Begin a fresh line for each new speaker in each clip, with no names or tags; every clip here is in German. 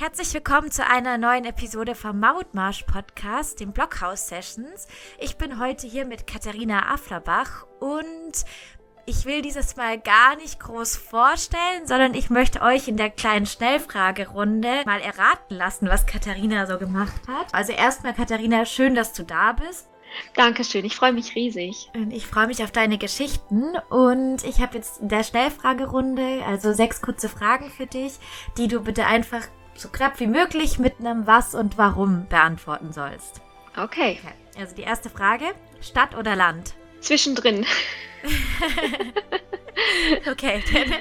Herzlich willkommen zu einer neuen Episode vom Mautmarsch Podcast, dem Blockhaus Sessions. Ich bin heute hier mit Katharina Afflerbach und ich will dieses Mal gar nicht groß vorstellen, sondern ich möchte euch in der kleinen Schnellfragerunde mal erraten lassen, was Katharina so gemacht hat. Also erstmal Katharina, schön, dass du da bist.
Dankeschön, ich freue mich riesig.
Und ich freue mich auf deine Geschichten und ich habe jetzt in der Schnellfragerunde, also sechs kurze Fragen für dich, die du bitte einfach so knapp wie möglich mit einem Was und Warum beantworten sollst.
Okay.
Also die erste Frage: Stadt oder Land?
Zwischendrin.
okay, dann,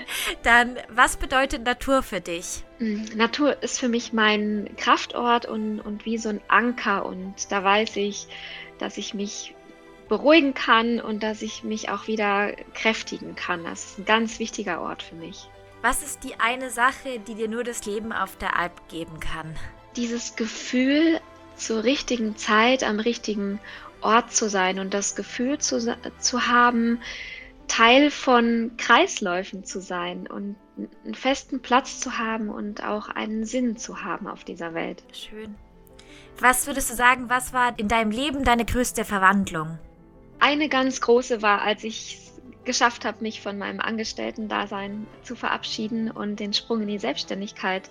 dann, was bedeutet Natur für dich?
Hm, Natur ist für mich mein Kraftort und, und wie so ein Anker und da weiß ich, dass ich mich beruhigen kann und dass ich mich auch wieder kräftigen kann. Das ist ein ganz wichtiger Ort für mich.
Was ist die eine Sache, die dir nur das Leben auf der Alp geben kann?
Dieses Gefühl, zur richtigen Zeit am richtigen Ort zu sein und das Gefühl zu, zu haben, Teil von Kreisläufen zu sein und einen festen Platz zu haben und auch einen Sinn zu haben auf dieser Welt.
Schön. Was würdest du sagen, was war in deinem Leben deine größte Verwandlung?
Eine ganz große war, als ich geschafft habe, mich von meinem Angestellten-Dasein zu verabschieden und den Sprung in die Selbstständigkeit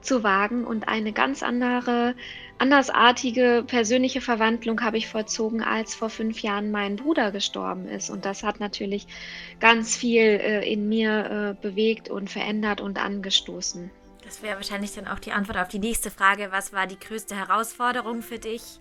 zu wagen. Und eine ganz andere, andersartige persönliche Verwandlung habe ich vollzogen, als vor fünf Jahren mein Bruder gestorben ist. Und das hat natürlich ganz viel äh, in mir äh, bewegt und verändert und angestoßen.
Das wäre wahrscheinlich dann auch die Antwort auf die nächste Frage. Was war die größte Herausforderung für dich?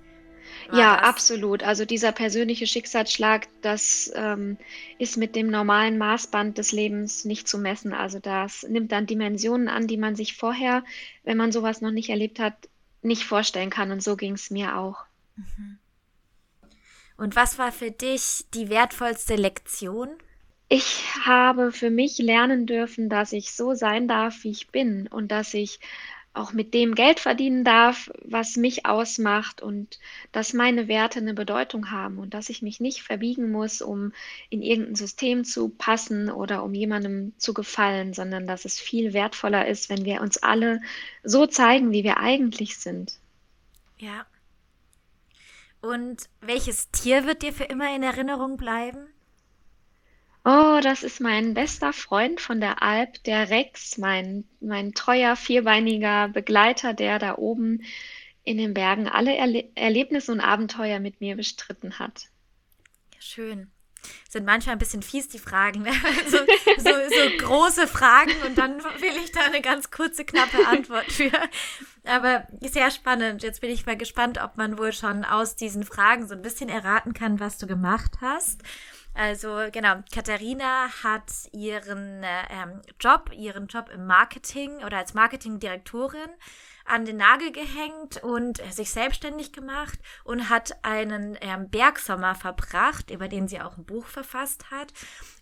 Ja, das? absolut. Also dieser persönliche Schicksalsschlag, das ähm, ist mit dem normalen Maßband des Lebens nicht zu messen. Also das nimmt dann Dimensionen an, die man sich vorher, wenn man sowas noch nicht erlebt hat, nicht vorstellen kann. Und so ging es mir auch. Mhm.
Und was war für dich die wertvollste Lektion?
Ich habe für mich lernen dürfen, dass ich so sein darf, wie ich bin und dass ich auch mit dem Geld verdienen darf, was mich ausmacht und dass meine Werte eine Bedeutung haben und dass ich mich nicht verbiegen muss, um in irgendein System zu passen oder um jemandem zu gefallen, sondern dass es viel wertvoller ist, wenn wir uns alle so zeigen, wie wir eigentlich sind.
Ja. Und welches Tier wird dir für immer in Erinnerung bleiben?
Oh, das ist mein bester Freund von der Alp, der Rex, mein, mein treuer, vierbeiniger Begleiter, der da oben in den Bergen alle Erle Erlebnisse und Abenteuer mit mir bestritten hat.
Schön. Sind manchmal ein bisschen fies, die Fragen. Ne? So, so, so große Fragen und dann will ich da eine ganz kurze, knappe Antwort für. Aber sehr spannend. Jetzt bin ich mal gespannt, ob man wohl schon aus diesen Fragen so ein bisschen erraten kann, was du gemacht hast. Also genau, Katharina hat ihren ähm, Job, ihren Job im Marketing oder als Marketingdirektorin an den Nagel gehängt und äh, sich selbstständig gemacht und hat einen ähm, Bergsommer verbracht, über den sie auch ein Buch verfasst hat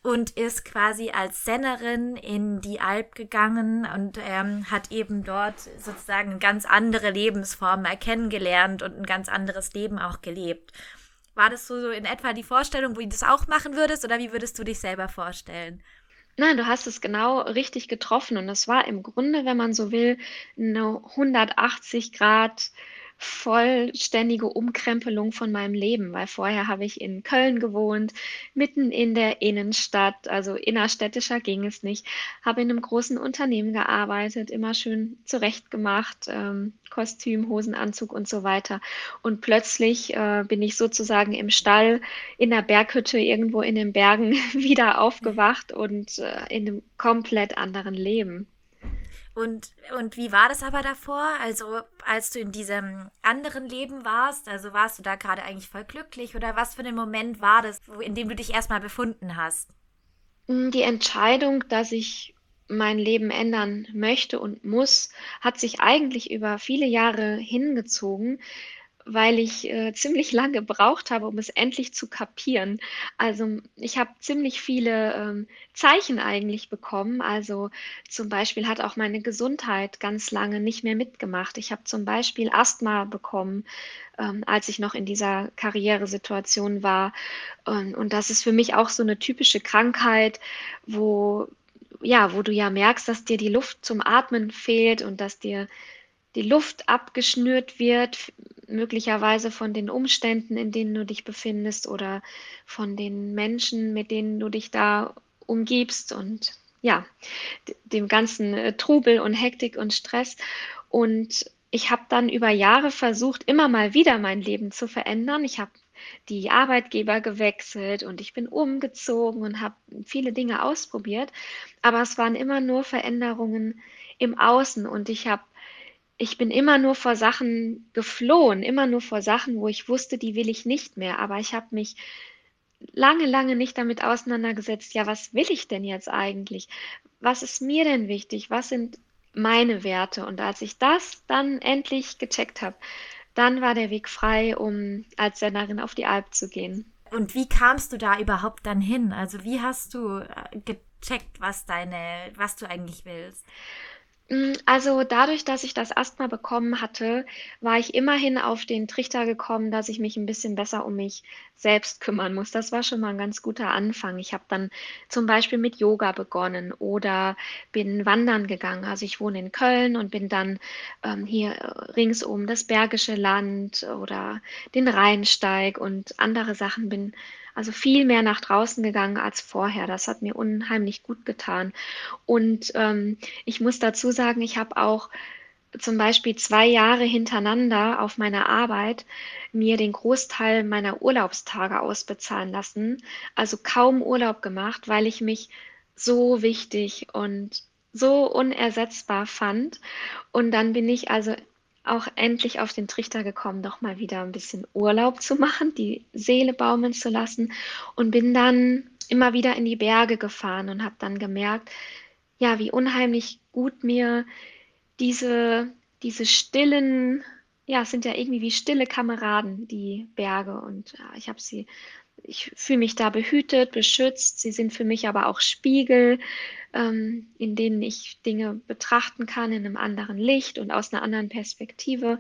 und ist quasi als Sennerin in die Alp gegangen und ähm, hat eben dort sozusagen ganz andere Lebensform kennengelernt und ein ganz anderes Leben auch gelebt. War das so, in etwa die Vorstellung, wo du das auch machen würdest oder wie würdest du dich selber vorstellen?
Nein, du hast es genau richtig getroffen und es war im Grunde, wenn man so will, eine 180 Grad vollständige Umkrempelung von meinem Leben, weil vorher habe ich in Köln gewohnt, mitten in der Innenstadt, also innerstädtischer ging es nicht, habe in einem großen Unternehmen gearbeitet, immer schön zurechtgemacht, ähm, Kostüm, Hosenanzug und so weiter. Und plötzlich äh, bin ich sozusagen im Stall in der Berghütte irgendwo in den Bergen wieder aufgewacht und äh, in einem komplett anderen Leben.
Und, und wie war das aber davor? Also, als du in diesem anderen Leben warst, also warst du da gerade eigentlich voll glücklich oder was für ein Moment war das, in dem du dich erstmal befunden hast?
Hm, die Entscheidung, dass ich mein Leben ändern möchte und muss, hat sich eigentlich über viele Jahre hingezogen weil ich äh, ziemlich lange gebraucht habe, um es endlich zu kapieren. Also ich habe ziemlich viele ähm, Zeichen eigentlich bekommen. Also zum Beispiel hat auch meine Gesundheit ganz lange nicht mehr mitgemacht. Ich habe zum Beispiel Asthma bekommen, ähm, als ich noch in dieser Karrieresituation war. Und, und das ist für mich auch so eine typische Krankheit, wo ja, wo du ja merkst, dass dir die Luft zum Atmen fehlt und dass dir die Luft abgeschnürt wird, möglicherweise von den Umständen, in denen du dich befindest oder von den Menschen, mit denen du dich da umgibst und ja, dem ganzen äh, Trubel und Hektik und Stress. Und ich habe dann über Jahre versucht, immer mal wieder mein Leben zu verändern. Ich habe die Arbeitgeber gewechselt und ich bin umgezogen und habe viele Dinge ausprobiert. Aber es waren immer nur Veränderungen im Außen und ich habe ich bin immer nur vor Sachen geflohen, immer nur vor Sachen, wo ich wusste, die will ich nicht mehr. Aber ich habe mich lange, lange nicht damit auseinandergesetzt, ja, was will ich denn jetzt eigentlich? Was ist mir denn wichtig? Was sind meine Werte? Und als ich das dann endlich gecheckt habe, dann war der Weg frei, um als Sennerin auf die Alp zu gehen.
Und wie kamst du da überhaupt dann hin? Also wie hast du äh, gecheckt, was deine, was du eigentlich willst?
Hm, also dadurch, dass ich das Asthma bekommen hatte, war ich immerhin auf den Trichter gekommen, dass ich mich ein bisschen besser um mich selbst kümmern muss. Das war schon mal ein ganz guter Anfang. Ich habe dann zum Beispiel mit Yoga begonnen oder bin wandern gegangen. Also ich wohne in Köln und bin dann ähm, hier ringsum das Bergische Land oder den Rheinsteig und andere Sachen bin also viel mehr nach draußen gegangen als vorher. Das hat mir unheimlich gut getan. Und ähm, ich muss dazu sagen, ich habe auch zum Beispiel zwei Jahre hintereinander auf meiner Arbeit mir den Großteil meiner Urlaubstage ausbezahlen lassen. Also kaum Urlaub gemacht, weil ich mich so wichtig und so unersetzbar fand. Und dann bin ich also auch endlich auf den Trichter gekommen, doch mal wieder ein bisschen Urlaub zu machen, die Seele baumeln zu lassen. Und bin dann immer wieder in die Berge gefahren und habe dann gemerkt, ja, wie unheimlich gut mir diese, diese stillen, ja, es sind ja irgendwie wie stille Kameraden, die Berge. Und ja, ich habe sie ich fühle mich da behütet, beschützt. Sie sind für mich aber auch Spiegel, ähm, in denen ich Dinge betrachten kann in einem anderen Licht und aus einer anderen Perspektive.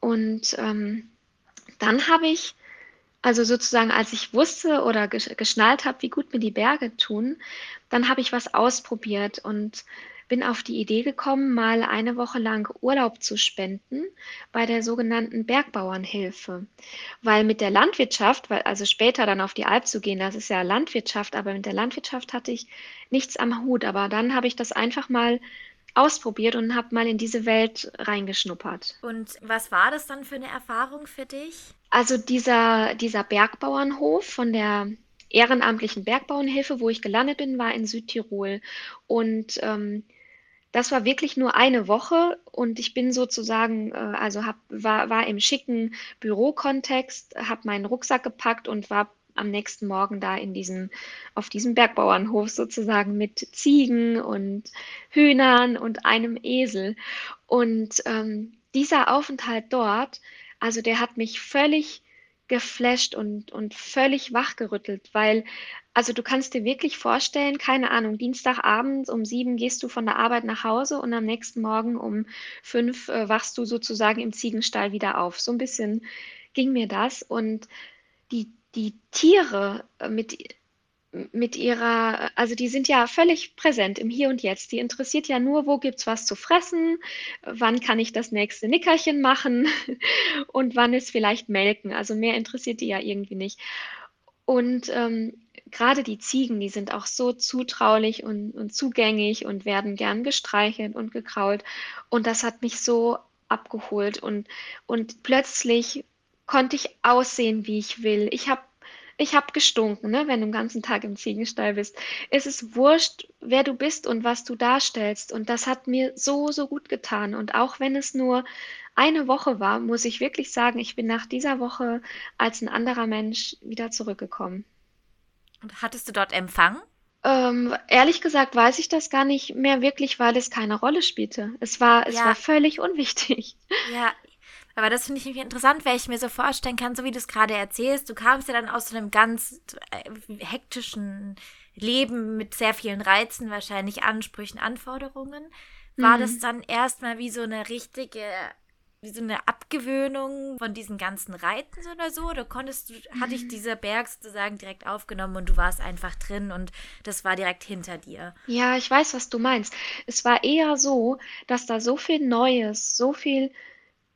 Und ähm, dann habe ich, also sozusagen, als ich wusste oder geschnallt habe, wie gut mir die Berge tun, dann habe ich was ausprobiert und bin auf die Idee gekommen, mal eine Woche lang Urlaub zu spenden bei der sogenannten Bergbauernhilfe. Weil mit der Landwirtschaft, weil also später dann auf die Alp zu gehen, das ist ja Landwirtschaft, aber mit der Landwirtschaft hatte ich nichts am Hut. Aber dann habe ich das einfach mal ausprobiert und habe mal in diese Welt reingeschnuppert.
Und was war das dann für eine Erfahrung für dich?
Also dieser, dieser Bergbauernhof von der ehrenamtlichen Bergbauernhilfe, wo ich gelandet bin, war in Südtirol. Und ähm, das war wirklich nur eine Woche und ich bin sozusagen, äh, also hab, war, war im schicken Bürokontext, habe meinen Rucksack gepackt und war am nächsten Morgen da in diesem, auf diesem Bergbauernhof sozusagen mit Ziegen und Hühnern und einem Esel. Und ähm, dieser Aufenthalt dort, also der hat mich völlig geflasht und, und völlig wachgerüttelt, weil, also du kannst dir wirklich vorstellen, keine Ahnung, Dienstagabend um sieben gehst du von der Arbeit nach Hause und am nächsten Morgen um fünf äh, wachst du sozusagen im Ziegenstall wieder auf. So ein bisschen ging mir das und die, die Tiere äh, mit mit ihrer, also die sind ja völlig präsent im Hier und Jetzt. Die interessiert ja nur, wo gibt es was zu fressen, wann kann ich das nächste Nickerchen machen und wann ist vielleicht Melken. Also mehr interessiert die ja irgendwie nicht. Und ähm, gerade die Ziegen, die sind auch so zutraulich und, und zugänglich und werden gern gestreichelt und gekrault. Und das hat mich so abgeholt und, und plötzlich konnte ich aussehen, wie ich will. Ich habe ich habe gestunken, ne, wenn du den ganzen Tag im Ziegenstall bist. Es ist wurscht, wer du bist und was du darstellst. Und das hat mir so, so gut getan. Und auch wenn es nur eine Woche war, muss ich wirklich sagen, ich bin nach dieser Woche als ein anderer Mensch wieder zurückgekommen.
Und hattest du dort Empfang?
Ähm, ehrlich gesagt weiß ich das gar nicht mehr wirklich, weil es keine Rolle spielte. Es war, es ja. war völlig unwichtig.
Ja, aber das finde ich interessant, weil ich mir so vorstellen kann, so wie du es gerade erzählst, du kamst ja dann aus so einem ganz äh, hektischen Leben mit sehr vielen Reizen, wahrscheinlich Ansprüchen, Anforderungen. War mhm. das dann erstmal wie so eine richtige, wie so eine Abgewöhnung von diesen ganzen Reiten oder so? Oder konntest du, hatte ich dieser Berg sozusagen direkt aufgenommen und du warst einfach drin und das war direkt hinter dir?
Ja, ich weiß, was du meinst. Es war eher so, dass da so viel Neues, so viel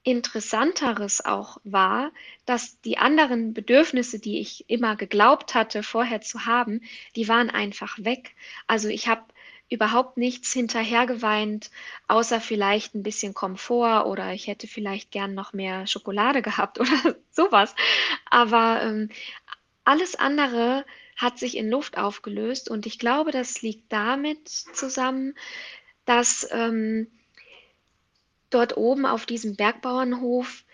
Interessanteres auch war, dass die anderen Bedürfnisse, die ich immer geglaubt hatte, vorher zu haben, die waren einfach weg. Also ich habe überhaupt nichts hinterhergeweint, außer vielleicht ein bisschen Komfort oder ich hätte vielleicht gern noch mehr Schokolade gehabt oder sowas. Aber ähm, alles andere hat sich in Luft aufgelöst und ich glaube, das liegt damit zusammen, dass ähm, dort oben auf diesem Bergbauernhof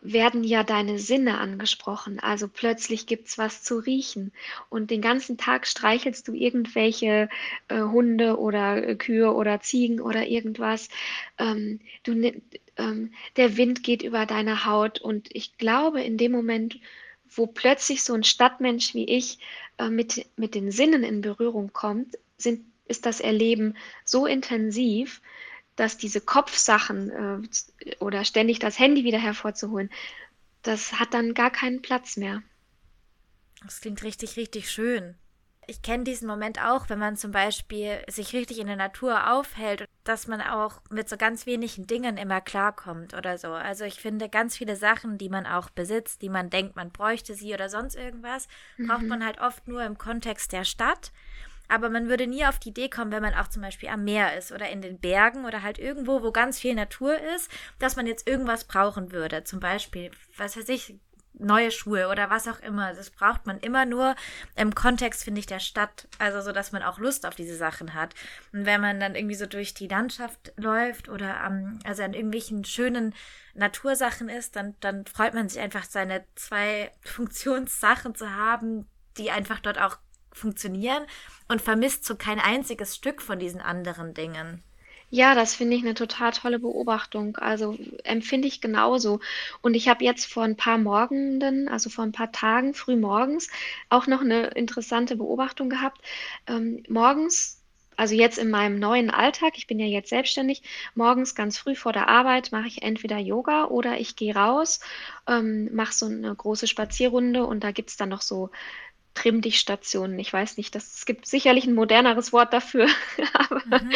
werden ja deine Sinne angesprochen. Also plötzlich gibt es was zu riechen. Und den ganzen Tag streichelst du irgendwelche äh, Hunde oder äh, Kühe oder Ziegen oder irgendwas. Ähm, du, ähm, der Wind geht über deine Haut. Und ich glaube, in dem Moment, wo plötzlich so ein Stadtmensch wie ich äh, mit, mit den Sinnen in Berührung kommt, sind, ist das Erleben so intensiv, dass diese Kopfsachen äh, oder ständig das Handy wieder hervorzuholen, das hat dann gar keinen Platz mehr.
Das klingt richtig, richtig schön. Ich kenne diesen Moment auch, wenn man zum Beispiel sich richtig in der Natur aufhält, dass man auch mit so ganz wenigen Dingen immer klarkommt oder so. Also ich finde, ganz viele Sachen, die man auch besitzt, die man denkt, man bräuchte sie oder sonst irgendwas, mhm. braucht man halt oft nur im Kontext der Stadt. Aber man würde nie auf die Idee kommen, wenn man auch zum Beispiel am Meer ist oder in den Bergen oder halt irgendwo, wo ganz viel Natur ist, dass man jetzt irgendwas brauchen würde. Zum Beispiel, was weiß ich, neue Schuhe oder was auch immer. Das braucht man immer nur im Kontext, finde ich, der Stadt. Also so, dass man auch Lust auf diese Sachen hat. Und wenn man dann irgendwie so durch die Landschaft läuft oder am, also an irgendwelchen schönen Natursachen ist, dann, dann freut man sich einfach, seine zwei Funktionssachen zu haben, die einfach dort auch funktionieren und vermisst so kein einziges Stück von diesen anderen Dingen.
Ja, das finde ich eine total tolle Beobachtung. Also empfinde ich genauso. Und ich habe jetzt vor ein paar Morgenden, also vor ein paar Tagen, früh morgens, auch noch eine interessante Beobachtung gehabt. Ähm, morgens, also jetzt in meinem neuen Alltag, ich bin ja jetzt selbstständig, morgens ganz früh vor der Arbeit mache ich entweder Yoga oder ich gehe raus, ähm, mache so eine große Spazierrunde und da gibt es dann noch so Trimm dich Stationen. Ich weiß nicht, das, es gibt sicherlich ein moderneres Wort dafür. aber, mhm.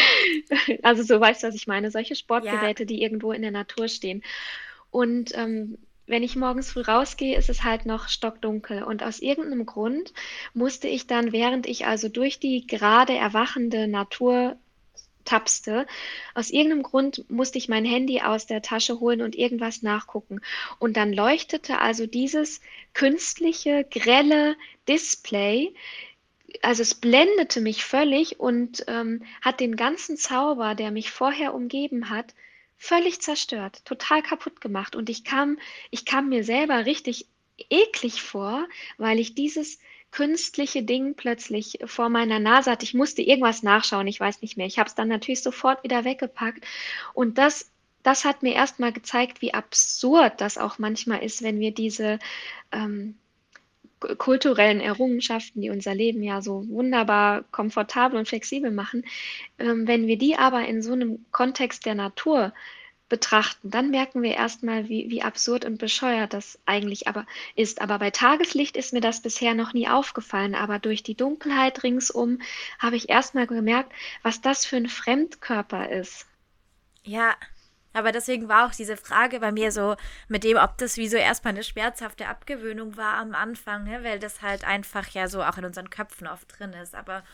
Also so weißt du, was ich meine. Solche Sportgeräte, ja. die irgendwo in der Natur stehen. Und ähm, wenn ich morgens früh rausgehe, ist es halt noch stockdunkel. Und aus irgendeinem Grund musste ich dann, während ich also durch die gerade erwachende Natur tapste. Aus irgendeinem Grund musste ich mein Handy aus der Tasche holen und irgendwas nachgucken. Und dann leuchtete also dieses künstliche, grelle Display, also es blendete mich völlig und ähm, hat den ganzen Zauber, der mich vorher umgeben hat, völlig zerstört, total kaputt gemacht. Und ich kam, ich kam mir selber richtig eklig vor, weil ich dieses künstliche Ding plötzlich vor meiner Nase hatte. Ich musste irgendwas nachschauen, ich weiß nicht mehr. Ich habe es dann natürlich sofort wieder weggepackt. Und das, das hat mir erstmal gezeigt, wie absurd das auch manchmal ist, wenn wir diese ähm, kulturellen Errungenschaften, die unser Leben ja so wunderbar komfortabel und flexibel machen, ähm, wenn wir die aber in so einem Kontext der Natur betrachten, dann merken wir erstmal, wie, wie absurd und bescheuert das eigentlich aber ist. Aber bei Tageslicht ist mir das bisher noch nie aufgefallen. Aber durch die Dunkelheit ringsum habe ich erstmal gemerkt, was das für ein Fremdkörper ist.
Ja, aber deswegen war auch diese Frage bei mir so mit dem, ob das wie so erstmal eine schmerzhafte Abgewöhnung war am Anfang, ne? weil das halt einfach ja so auch in unseren Köpfen oft drin ist. Aber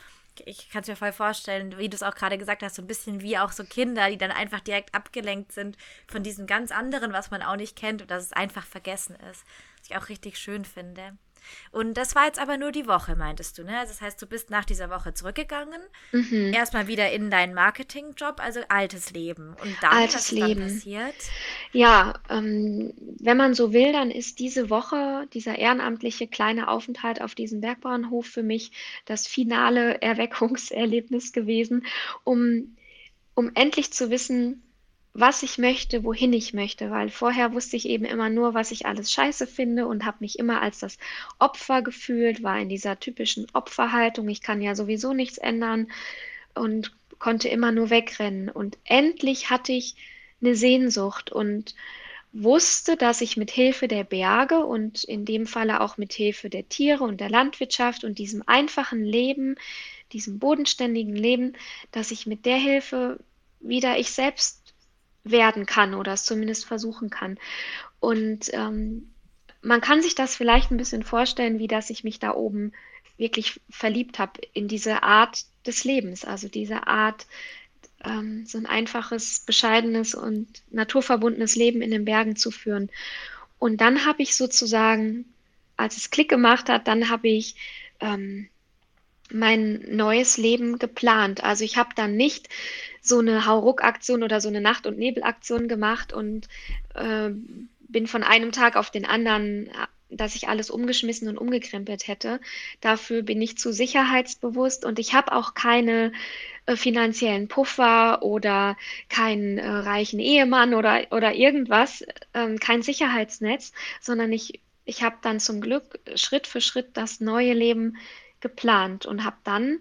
ich kann es mir voll vorstellen, wie du es auch gerade gesagt hast, so ein bisschen wie auch so Kinder, die dann einfach direkt abgelenkt sind von diesem ganz anderen, was man auch nicht kennt und dass es einfach vergessen ist. Was ich auch richtig schön finde. Und das war jetzt aber nur die Woche, meintest du, ne? Also das heißt, du bist nach dieser Woche zurückgegangen, mhm. erstmal wieder in deinen Marketingjob, also altes Leben. Und dann,
altes was Leben. dann passiert? Ja, ähm, wenn man so will, dann ist diese Woche, dieser ehrenamtliche kleine Aufenthalt auf diesem Bergbauernhof für mich das finale Erweckungserlebnis gewesen, um, um endlich zu wissen, was ich möchte, wohin ich möchte, weil vorher wusste ich eben immer nur, was ich alles scheiße finde und habe mich immer als das Opfer gefühlt, war in dieser typischen Opferhaltung, ich kann ja sowieso nichts ändern und konnte immer nur wegrennen. Und endlich hatte ich eine Sehnsucht und wusste, dass ich mit Hilfe der Berge und in dem Falle auch mit Hilfe der Tiere und der Landwirtschaft und diesem einfachen Leben, diesem bodenständigen Leben, dass ich mit der Hilfe wieder ich selbst werden kann oder es zumindest versuchen kann. Und ähm, man kann sich das vielleicht ein bisschen vorstellen, wie dass ich mich da oben wirklich verliebt habe in diese Art des Lebens, also diese Art ähm, so ein einfaches, bescheidenes und naturverbundenes Leben in den Bergen zu führen. Und dann habe ich sozusagen, als es Klick gemacht hat, dann habe ich ähm, mein neues Leben geplant. Also ich habe dann nicht so eine Hauruck-Aktion oder so eine Nacht- und Nebel-Aktion gemacht und äh, bin von einem Tag auf den anderen dass ich alles umgeschmissen und umgekrempelt hätte. Dafür bin ich zu sicherheitsbewusst und ich habe auch keine äh, finanziellen Puffer oder keinen äh, reichen Ehemann oder, oder irgendwas, ähm, kein Sicherheitsnetz, sondern ich, ich habe dann zum Glück Schritt für Schritt das neue Leben geplant und habe dann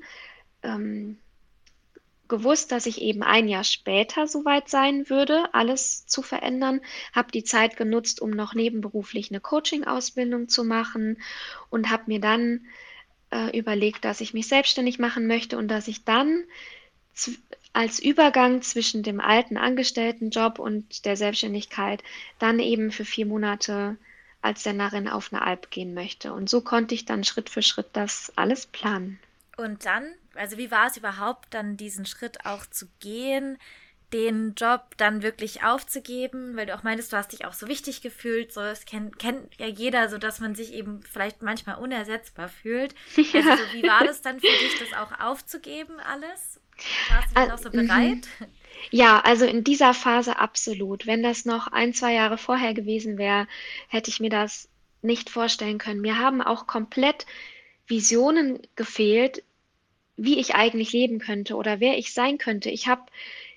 ähm, gewusst, dass ich eben ein Jahr später soweit sein würde, alles zu verändern, habe die Zeit genutzt, um noch nebenberuflich eine Coaching-Ausbildung zu machen und habe mir dann äh, überlegt, dass ich mich selbstständig machen möchte und dass ich dann als Übergang zwischen dem alten Angestelltenjob und der Selbstständigkeit dann eben für vier Monate als Sennerin auf eine Alp gehen möchte. Und so konnte ich dann Schritt für Schritt das alles planen.
Und dann, also wie war es überhaupt dann, diesen Schritt auch zu gehen, den Job dann wirklich aufzugeben, weil du auch meintest, du hast dich auch so wichtig gefühlt, so das kennt, kennt ja jeder, so dass man sich eben vielleicht manchmal unersetzbar fühlt. Ja. Also so, wie war das dann für dich, das auch aufzugeben alles? Warst du dann auch so mhm. bereit?
Ja, also in dieser Phase absolut. Wenn das noch ein, zwei Jahre vorher gewesen wäre, hätte ich mir das nicht vorstellen können. Mir haben auch komplett Visionen gefehlt, wie ich eigentlich leben könnte oder wer ich sein könnte. Ich habe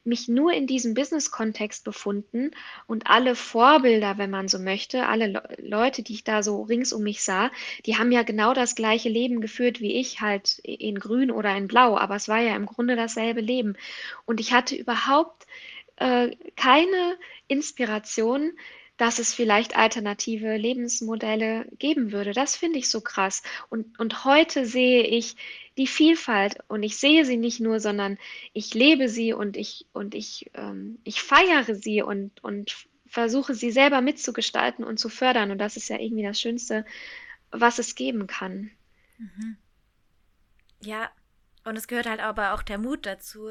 mich nur in diesem Business-Kontext befunden und alle Vorbilder, wenn man so möchte, alle Le Leute, die ich da so rings um mich sah, die haben ja genau das gleiche Leben geführt wie ich, halt in Grün oder in Blau, aber es war ja im Grunde dasselbe Leben. Und ich hatte überhaupt äh, keine Inspiration, dass es vielleicht alternative Lebensmodelle geben würde. Das finde ich so krass. Und, und heute sehe ich die Vielfalt und ich sehe sie nicht nur, sondern ich lebe sie und ich, und ich, ähm, ich feiere sie und, und versuche sie selber mitzugestalten und zu fördern. Und das ist ja irgendwie das Schönste, was es geben kann. Mhm.
Ja, und es gehört halt aber auch der Mut dazu.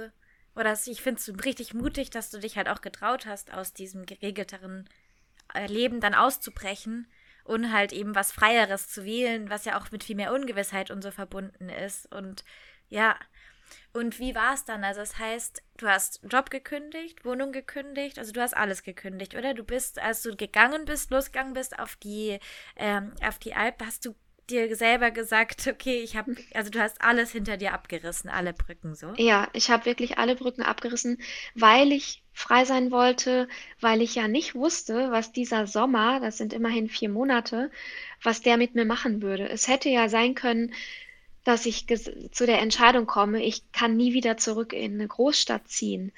Oder ich finde es richtig mutig, dass du dich halt auch getraut hast, aus diesem geregelteren Leben dann auszubrechen und halt eben was Freieres zu wählen, was ja auch mit viel mehr Ungewissheit und so verbunden ist. Und ja, und wie war es dann? Also das heißt, du hast Job gekündigt, Wohnung gekündigt, also du hast alles gekündigt, oder? Du bist, als du gegangen bist, losgegangen bist auf die, ähm, auf die Alp, hast du dir selber gesagt, okay, ich habe, also du hast alles hinter dir abgerissen, alle Brücken so?
Ja, ich habe wirklich alle Brücken abgerissen, weil ich frei sein wollte, weil ich ja nicht wusste, was dieser Sommer, das sind immerhin vier Monate, was der mit mir machen würde. Es hätte ja sein können, dass ich zu der Entscheidung komme, ich kann nie wieder zurück in eine Großstadt ziehen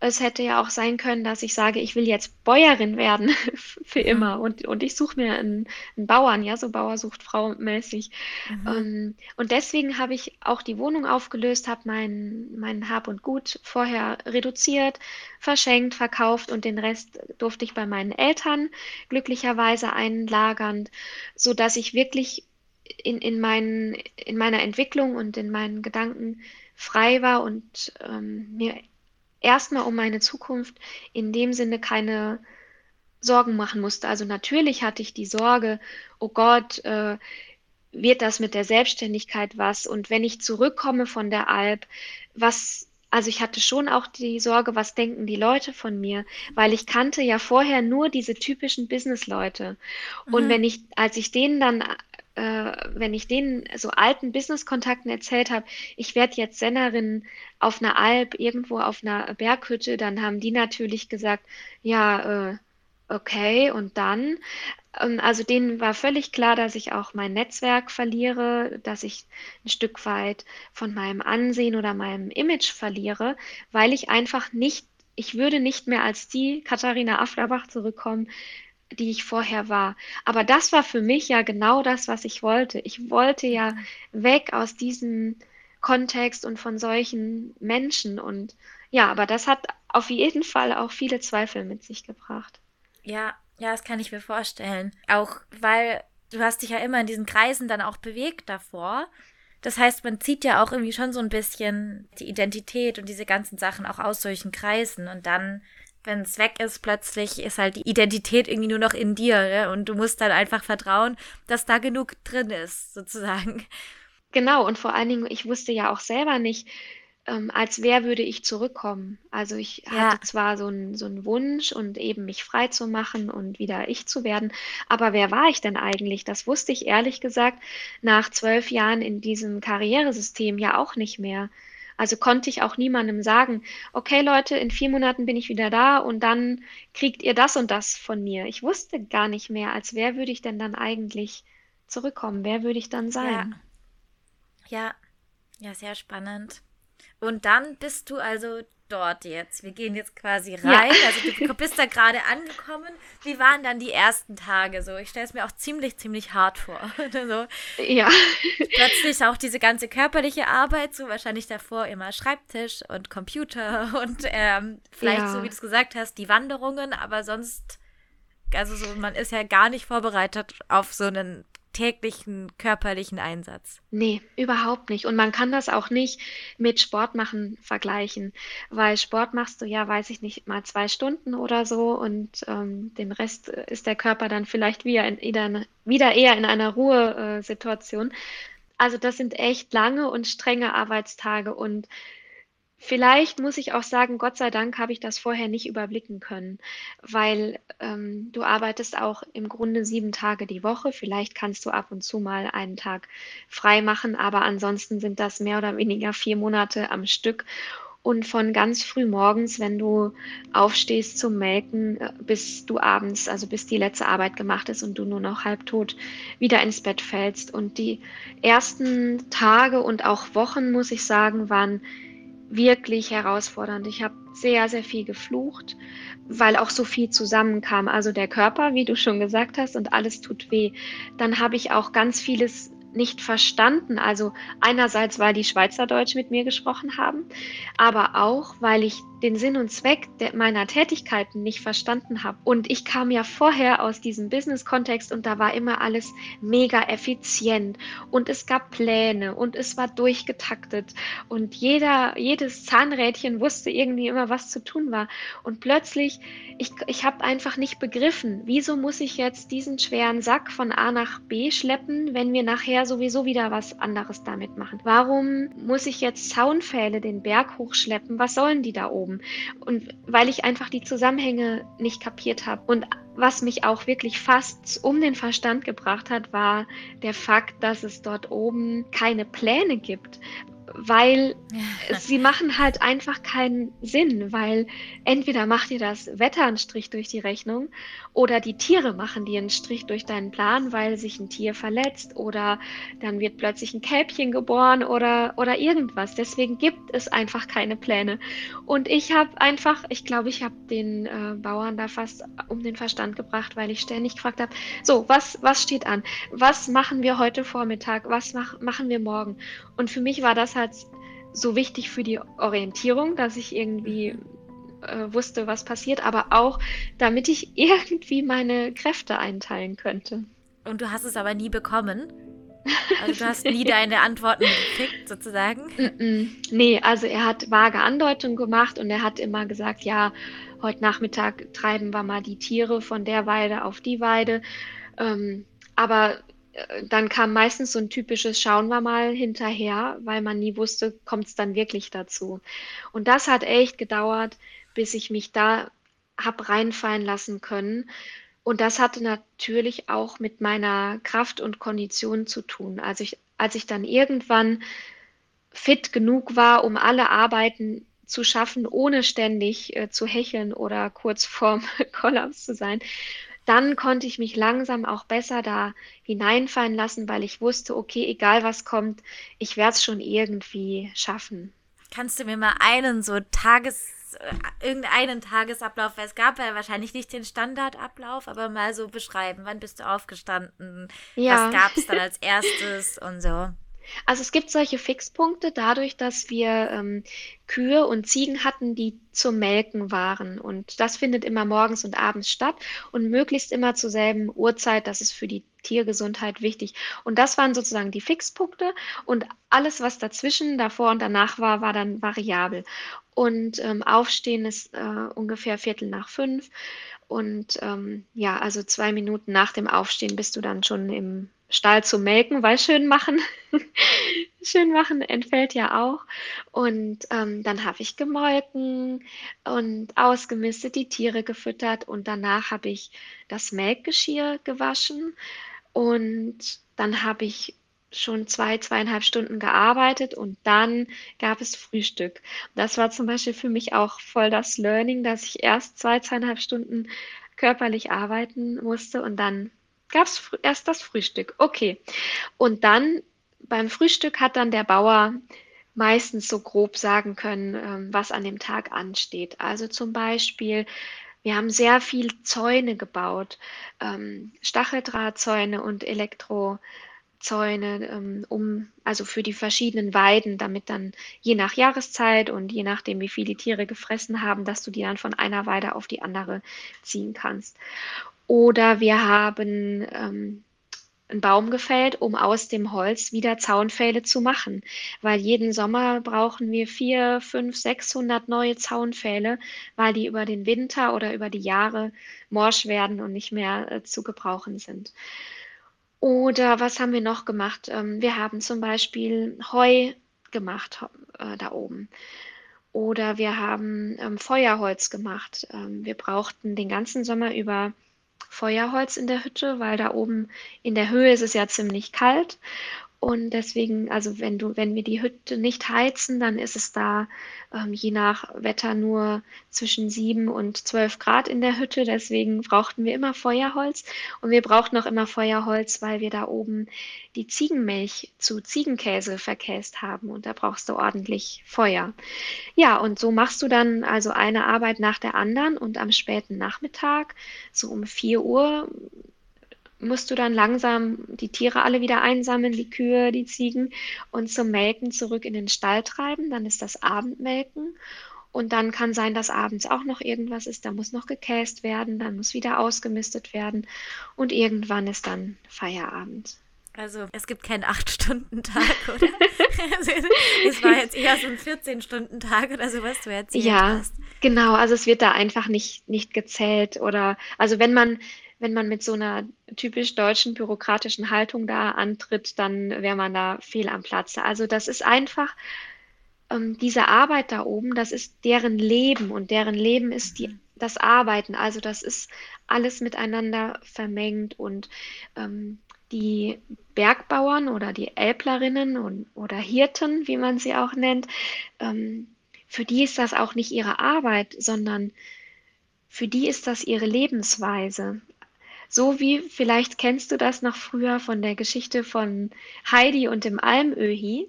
es hätte ja auch sein können, dass ich sage, ich will jetzt Bäuerin werden für immer und, und ich suche mir einen, einen, Bauern, ja, so Bauer sucht Frau mäßig. Mhm. Ähm, und deswegen habe ich auch die Wohnung aufgelöst, habe mein, mein Hab und Gut vorher reduziert, verschenkt, verkauft und den Rest durfte ich bei meinen Eltern glücklicherweise einlagern, sodass ich wirklich in, in, meinen, in meiner Entwicklung und in meinen Gedanken frei war und ähm, mir erstmal um meine Zukunft in dem Sinne keine Sorgen machen musste. Also natürlich hatte ich die Sorge, oh Gott, äh, wird das mit der Selbstständigkeit was? Und wenn ich zurückkomme von der Alp, was, also ich hatte schon auch die Sorge, was denken die Leute von mir? Weil ich kannte ja vorher nur diese typischen Business-Leute. Und mhm. wenn ich, als ich denen dann äh, wenn ich denen so alten Business-Kontakten erzählt habe, ich werde jetzt Sennerin auf einer Alp, irgendwo auf einer Berghütte, dann haben die natürlich gesagt, ja, äh, okay, und dann? Ähm, also denen war völlig klar, dass ich auch mein Netzwerk verliere, dass ich ein Stück weit von meinem Ansehen oder meinem Image verliere, weil ich einfach nicht ich würde nicht mehr als die Katharina Afflerbach zurückkommen, die ich vorher war. Aber das war für mich ja genau das, was ich wollte. Ich wollte ja weg aus diesem Kontext und von solchen Menschen. Und ja, aber das hat auf jeden Fall auch viele Zweifel mit sich gebracht.
Ja, ja, das kann ich mir vorstellen. Auch weil du hast dich ja immer in diesen Kreisen dann auch bewegt davor. Das heißt, man zieht ja auch irgendwie schon so ein bisschen die Identität und diese ganzen Sachen auch aus solchen Kreisen. Und dann, wenn es weg ist, plötzlich ist halt die Identität irgendwie nur noch in dir. Ne? Und du musst dann einfach vertrauen, dass da genug drin ist, sozusagen.
Genau, und vor allen Dingen, ich wusste ja auch selber nicht, ähm, als wer würde ich zurückkommen. Also ich ja. hatte zwar so einen so Wunsch und eben mich frei zu machen und wieder ich zu werden, aber wer war ich denn eigentlich? Das wusste ich ehrlich gesagt nach zwölf Jahren in diesem Karrieresystem ja auch nicht mehr. Also konnte ich auch niemandem sagen, okay Leute, in vier Monaten bin ich wieder da und dann kriegt ihr das und das von mir. Ich wusste gar nicht mehr, als wer würde ich denn dann eigentlich zurückkommen? Wer würde ich dann sein?
Ja, ja, ja sehr spannend. Und dann bist du also dort jetzt. Wir gehen jetzt quasi rein. Ja. Also du bist da gerade angekommen. Wie waren dann die ersten Tage so? Ich stelle es mir auch ziemlich, ziemlich hart vor. so.
Ja.
Plötzlich auch diese ganze körperliche Arbeit, so wahrscheinlich davor immer Schreibtisch und Computer und ähm, vielleicht, ja. so wie du es gesagt hast, die Wanderungen, aber sonst, also so, man ist ja gar nicht vorbereitet auf so einen täglichen körperlichen Einsatz.
Nee, überhaupt nicht. Und man kann das auch nicht mit Sport machen vergleichen, weil Sport machst du ja, weiß ich nicht, mal zwei Stunden oder so und ähm, den Rest ist der Körper dann vielleicht wieder, in, wieder eher in einer Ruhesituation. Also das sind echt lange und strenge Arbeitstage und Vielleicht muss ich auch sagen, Gott sei Dank habe ich das vorher nicht überblicken können, weil ähm, du arbeitest auch im Grunde sieben Tage die Woche. Vielleicht kannst du ab und zu mal einen Tag frei machen, aber ansonsten sind das mehr oder weniger vier Monate am Stück. Und von ganz früh morgens, wenn du aufstehst zum Melken, äh, bis du abends, also bis die letzte Arbeit gemacht ist und du nur noch halbtot wieder ins Bett fällst. Und die ersten Tage und auch Wochen, muss ich sagen, waren wirklich herausfordernd. Ich habe sehr, sehr viel geflucht, weil auch so viel zusammenkam. Also der Körper, wie du schon gesagt hast, und alles tut weh. Dann habe ich auch ganz vieles nicht verstanden. Also einerseits, weil die Schweizerdeutsch mit mir gesprochen haben, aber auch, weil ich den Sinn und Zweck meiner Tätigkeiten nicht verstanden habe. Und ich kam ja vorher aus diesem Business-Kontext und da war immer alles mega effizient und es gab Pläne und es war durchgetaktet und jeder, jedes Zahnrädchen wusste irgendwie immer, was zu tun war. Und plötzlich, ich, ich habe einfach nicht begriffen, wieso muss ich jetzt diesen schweren Sack von A nach B schleppen, wenn wir nachher sowieso wieder was anderes damit machen? Warum muss ich jetzt Zaunpfähle den Berg hochschleppen? Was sollen die da oben? Oben. Und weil ich einfach die Zusammenhänge nicht kapiert habe. Und was mich auch wirklich fast um den Verstand gebracht hat, war der Fakt, dass es dort oben keine Pläne gibt weil sie machen halt einfach keinen Sinn, weil entweder macht dir das Wetter einen Strich durch die Rechnung oder die Tiere machen dir einen Strich durch deinen Plan, weil sich ein Tier verletzt oder dann wird plötzlich ein Kälbchen geboren oder, oder irgendwas. Deswegen gibt es einfach keine Pläne. Und ich habe einfach, ich glaube, ich habe den äh, Bauern da fast um den Verstand gebracht, weil ich ständig gefragt habe, so, was, was steht an? Was machen wir heute Vormittag? Was mach, machen wir morgen? Und für mich war das halt so wichtig für die Orientierung, dass ich irgendwie äh, wusste, was passiert, aber auch, damit ich irgendwie meine Kräfte einteilen könnte.
Und du hast es aber nie bekommen? Also du hast nie deine Antworten gekriegt, sozusagen?
Mm -mm. Nee, also er hat vage Andeutungen gemacht und er hat immer gesagt, ja, heute Nachmittag treiben wir mal die Tiere von der Weide auf die Weide. Ähm, aber dann kam meistens so ein typisches Schauen wir mal hinterher, weil man nie wusste, kommt es dann wirklich dazu. Und das hat echt gedauert, bis ich mich da habe reinfallen lassen können. Und das hatte natürlich auch mit meiner Kraft und Kondition zu tun. Also ich, als ich dann irgendwann fit genug war, um alle Arbeiten zu schaffen, ohne ständig äh, zu hecheln oder kurz vorm Kollaps zu sein, dann konnte ich mich langsam auch besser da hineinfallen lassen, weil ich wusste, okay, egal was kommt, ich werde es schon irgendwie schaffen.
Kannst du mir mal einen so Tages äh, irgendeinen Tagesablauf, weil es gab ja wahrscheinlich nicht den Standardablauf, aber mal so beschreiben, wann bist du aufgestanden, ja. was gab es dann als erstes und so.
Also es gibt solche Fixpunkte dadurch, dass wir ähm, Kühe und Ziegen hatten, die zum Melken waren. Und das findet immer morgens und abends statt und möglichst immer zur selben Uhrzeit. Das ist für die Tiergesundheit wichtig. Und das waren sozusagen die Fixpunkte. Und alles, was dazwischen, davor und danach war, war dann variabel. Und ähm, Aufstehen ist äh, ungefähr Viertel nach fünf. Und ähm, ja, also zwei Minuten nach dem Aufstehen bist du dann schon im Stall zu melken, weil schön machen, schön machen entfällt ja auch. Und ähm, dann habe ich gemolken und ausgemistet, die Tiere gefüttert und danach habe ich das Melkgeschirr gewaschen und dann habe ich schon zwei, zweieinhalb Stunden gearbeitet und dann gab es Frühstück. Das war zum Beispiel für mich auch voll das Learning, dass ich erst zwei, zweieinhalb Stunden körperlich arbeiten musste und dann gab es erst das Frühstück. Okay. Und dann beim Frühstück hat dann der Bauer meistens so grob sagen können, ähm, was an dem Tag ansteht. Also zum Beispiel, wir haben sehr viel Zäune gebaut, ähm, Stacheldrahtzäune und Elektrozäune, ähm, um also für die verschiedenen Weiden, damit dann je nach Jahreszeit und je nachdem, wie viel die Tiere gefressen haben, dass du die dann von einer Weide auf die andere ziehen kannst. Oder wir haben ähm, einen Baum gefällt, um aus dem Holz wieder Zaunpfähle zu machen. Weil jeden Sommer brauchen wir vier, fünf, sechshundert neue Zaunpfähle, weil die über den Winter oder über die Jahre morsch werden und nicht mehr äh, zu gebrauchen sind. Oder was haben wir noch gemacht? Ähm, wir haben zum Beispiel Heu gemacht äh, da oben. Oder wir haben ähm, Feuerholz gemacht. Ähm, wir brauchten den ganzen Sommer über Feuerholz in der Hütte, weil da oben in der Höhe ist es ja ziemlich kalt. Und deswegen, also wenn du, wenn wir die Hütte nicht heizen, dann ist es da ähm, je nach Wetter nur zwischen sieben und zwölf Grad in der Hütte. Deswegen brauchten wir immer Feuerholz. Und wir brauchten auch immer Feuerholz, weil wir da oben die Ziegenmilch zu Ziegenkäse verkäst haben. Und da brauchst du ordentlich Feuer. Ja, und so machst du dann also eine Arbeit nach der anderen. Und am späten Nachmittag, so um vier Uhr, musst du dann langsam die Tiere alle wieder einsammeln, die Kühe, die Ziegen und zum Melken zurück in den Stall treiben. Dann ist das Abendmelken. Und dann kann sein, dass abends auch noch irgendwas ist. Da muss noch gekäst werden, dann muss wieder ausgemistet werden. Und irgendwann ist dann Feierabend.
Also es gibt keinen 8-Stunden-Tag, oder? also, es war jetzt eher so ein 14-Stunden-Tag oder so, was du erzählt
ja,
hast.
Genau, also es wird da einfach nicht, nicht gezählt. Oder also wenn man wenn man mit so einer typisch deutschen bürokratischen Haltung da antritt, dann wäre man da fehl am Platze. Also das ist einfach ähm, diese Arbeit da oben, das ist deren Leben und deren Leben ist die, das Arbeiten. Also das ist alles miteinander vermengt und ähm, die Bergbauern oder die Elblerinnen und, oder Hirten, wie man sie auch nennt, ähm, für die ist das auch nicht ihre Arbeit, sondern für die ist das ihre Lebensweise. So wie vielleicht kennst du das noch früher von der Geschichte von Heidi und dem Almöhi.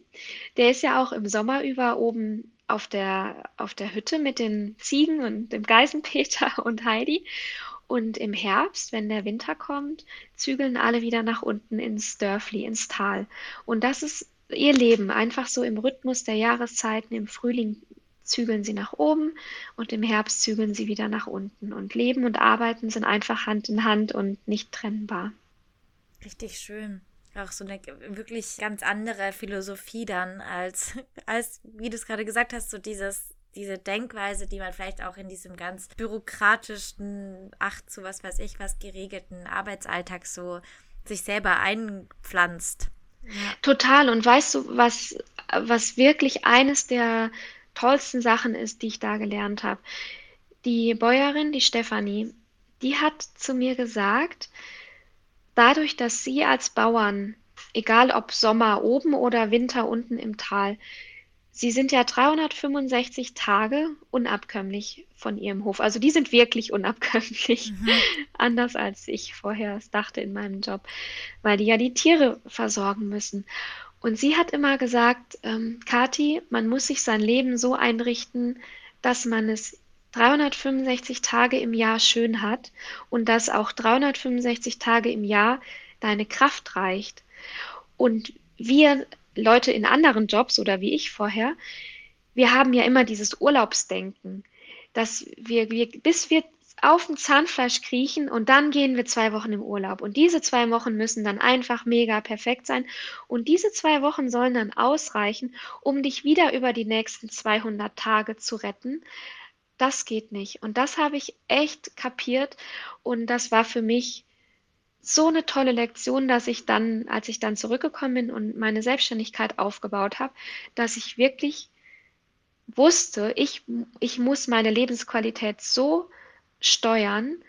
Der ist ja auch im Sommer über oben auf der, auf der Hütte mit den Ziegen und dem Geisenpeter und Heidi. Und im Herbst, wenn der Winter kommt, zügeln alle wieder nach unten ins Dörfli, ins Tal. Und das ist ihr Leben, einfach so im Rhythmus der Jahreszeiten. Im Frühling zügeln sie nach oben und im Herbst zügeln sie wieder nach unten. Und Leben und Arbeiten sind einfach Hand in Hand und nicht trennbar.
Richtig schön. Auch so eine wirklich ganz andere Philosophie dann als, als wie du es gerade gesagt hast, so dieses, diese Denkweise, die man vielleicht auch in diesem ganz bürokratischen, ach zu was weiß ich, was geregelten Arbeitsalltag so sich selber einpflanzt.
Total. Und weißt du, was, was wirklich eines der tollsten Sachen ist, die ich da gelernt habe. Die Bäuerin, die Stefanie, die hat zu mir gesagt, dadurch, dass sie als Bauern, egal ob Sommer oben oder Winter unten im Tal, sie sind ja 365 Tage unabkömmlich von ihrem Hof. Also die sind wirklich unabkömmlich, mhm. anders als ich vorher es dachte in meinem Job, weil die ja die Tiere versorgen müssen. Und sie hat immer gesagt, ähm, Kathi, man muss sich sein Leben so einrichten, dass man es 365 Tage im Jahr schön hat und dass auch 365 Tage im Jahr deine Kraft reicht. Und wir Leute in anderen Jobs oder wie ich vorher, wir haben ja immer dieses Urlaubsdenken, dass wir, wir bis wir auf dem Zahnfleisch kriechen und dann gehen wir zwei Wochen im Urlaub. Und diese zwei Wochen müssen dann einfach mega perfekt sein. Und diese zwei Wochen sollen dann ausreichen, um dich wieder über die nächsten 200 Tage zu retten. Das geht nicht. Und das habe ich echt kapiert. Und das war für mich so eine tolle Lektion, dass ich dann, als ich dann zurückgekommen bin und meine Selbstständigkeit aufgebaut habe, dass ich wirklich wusste, ich, ich muss meine Lebensqualität so steuern,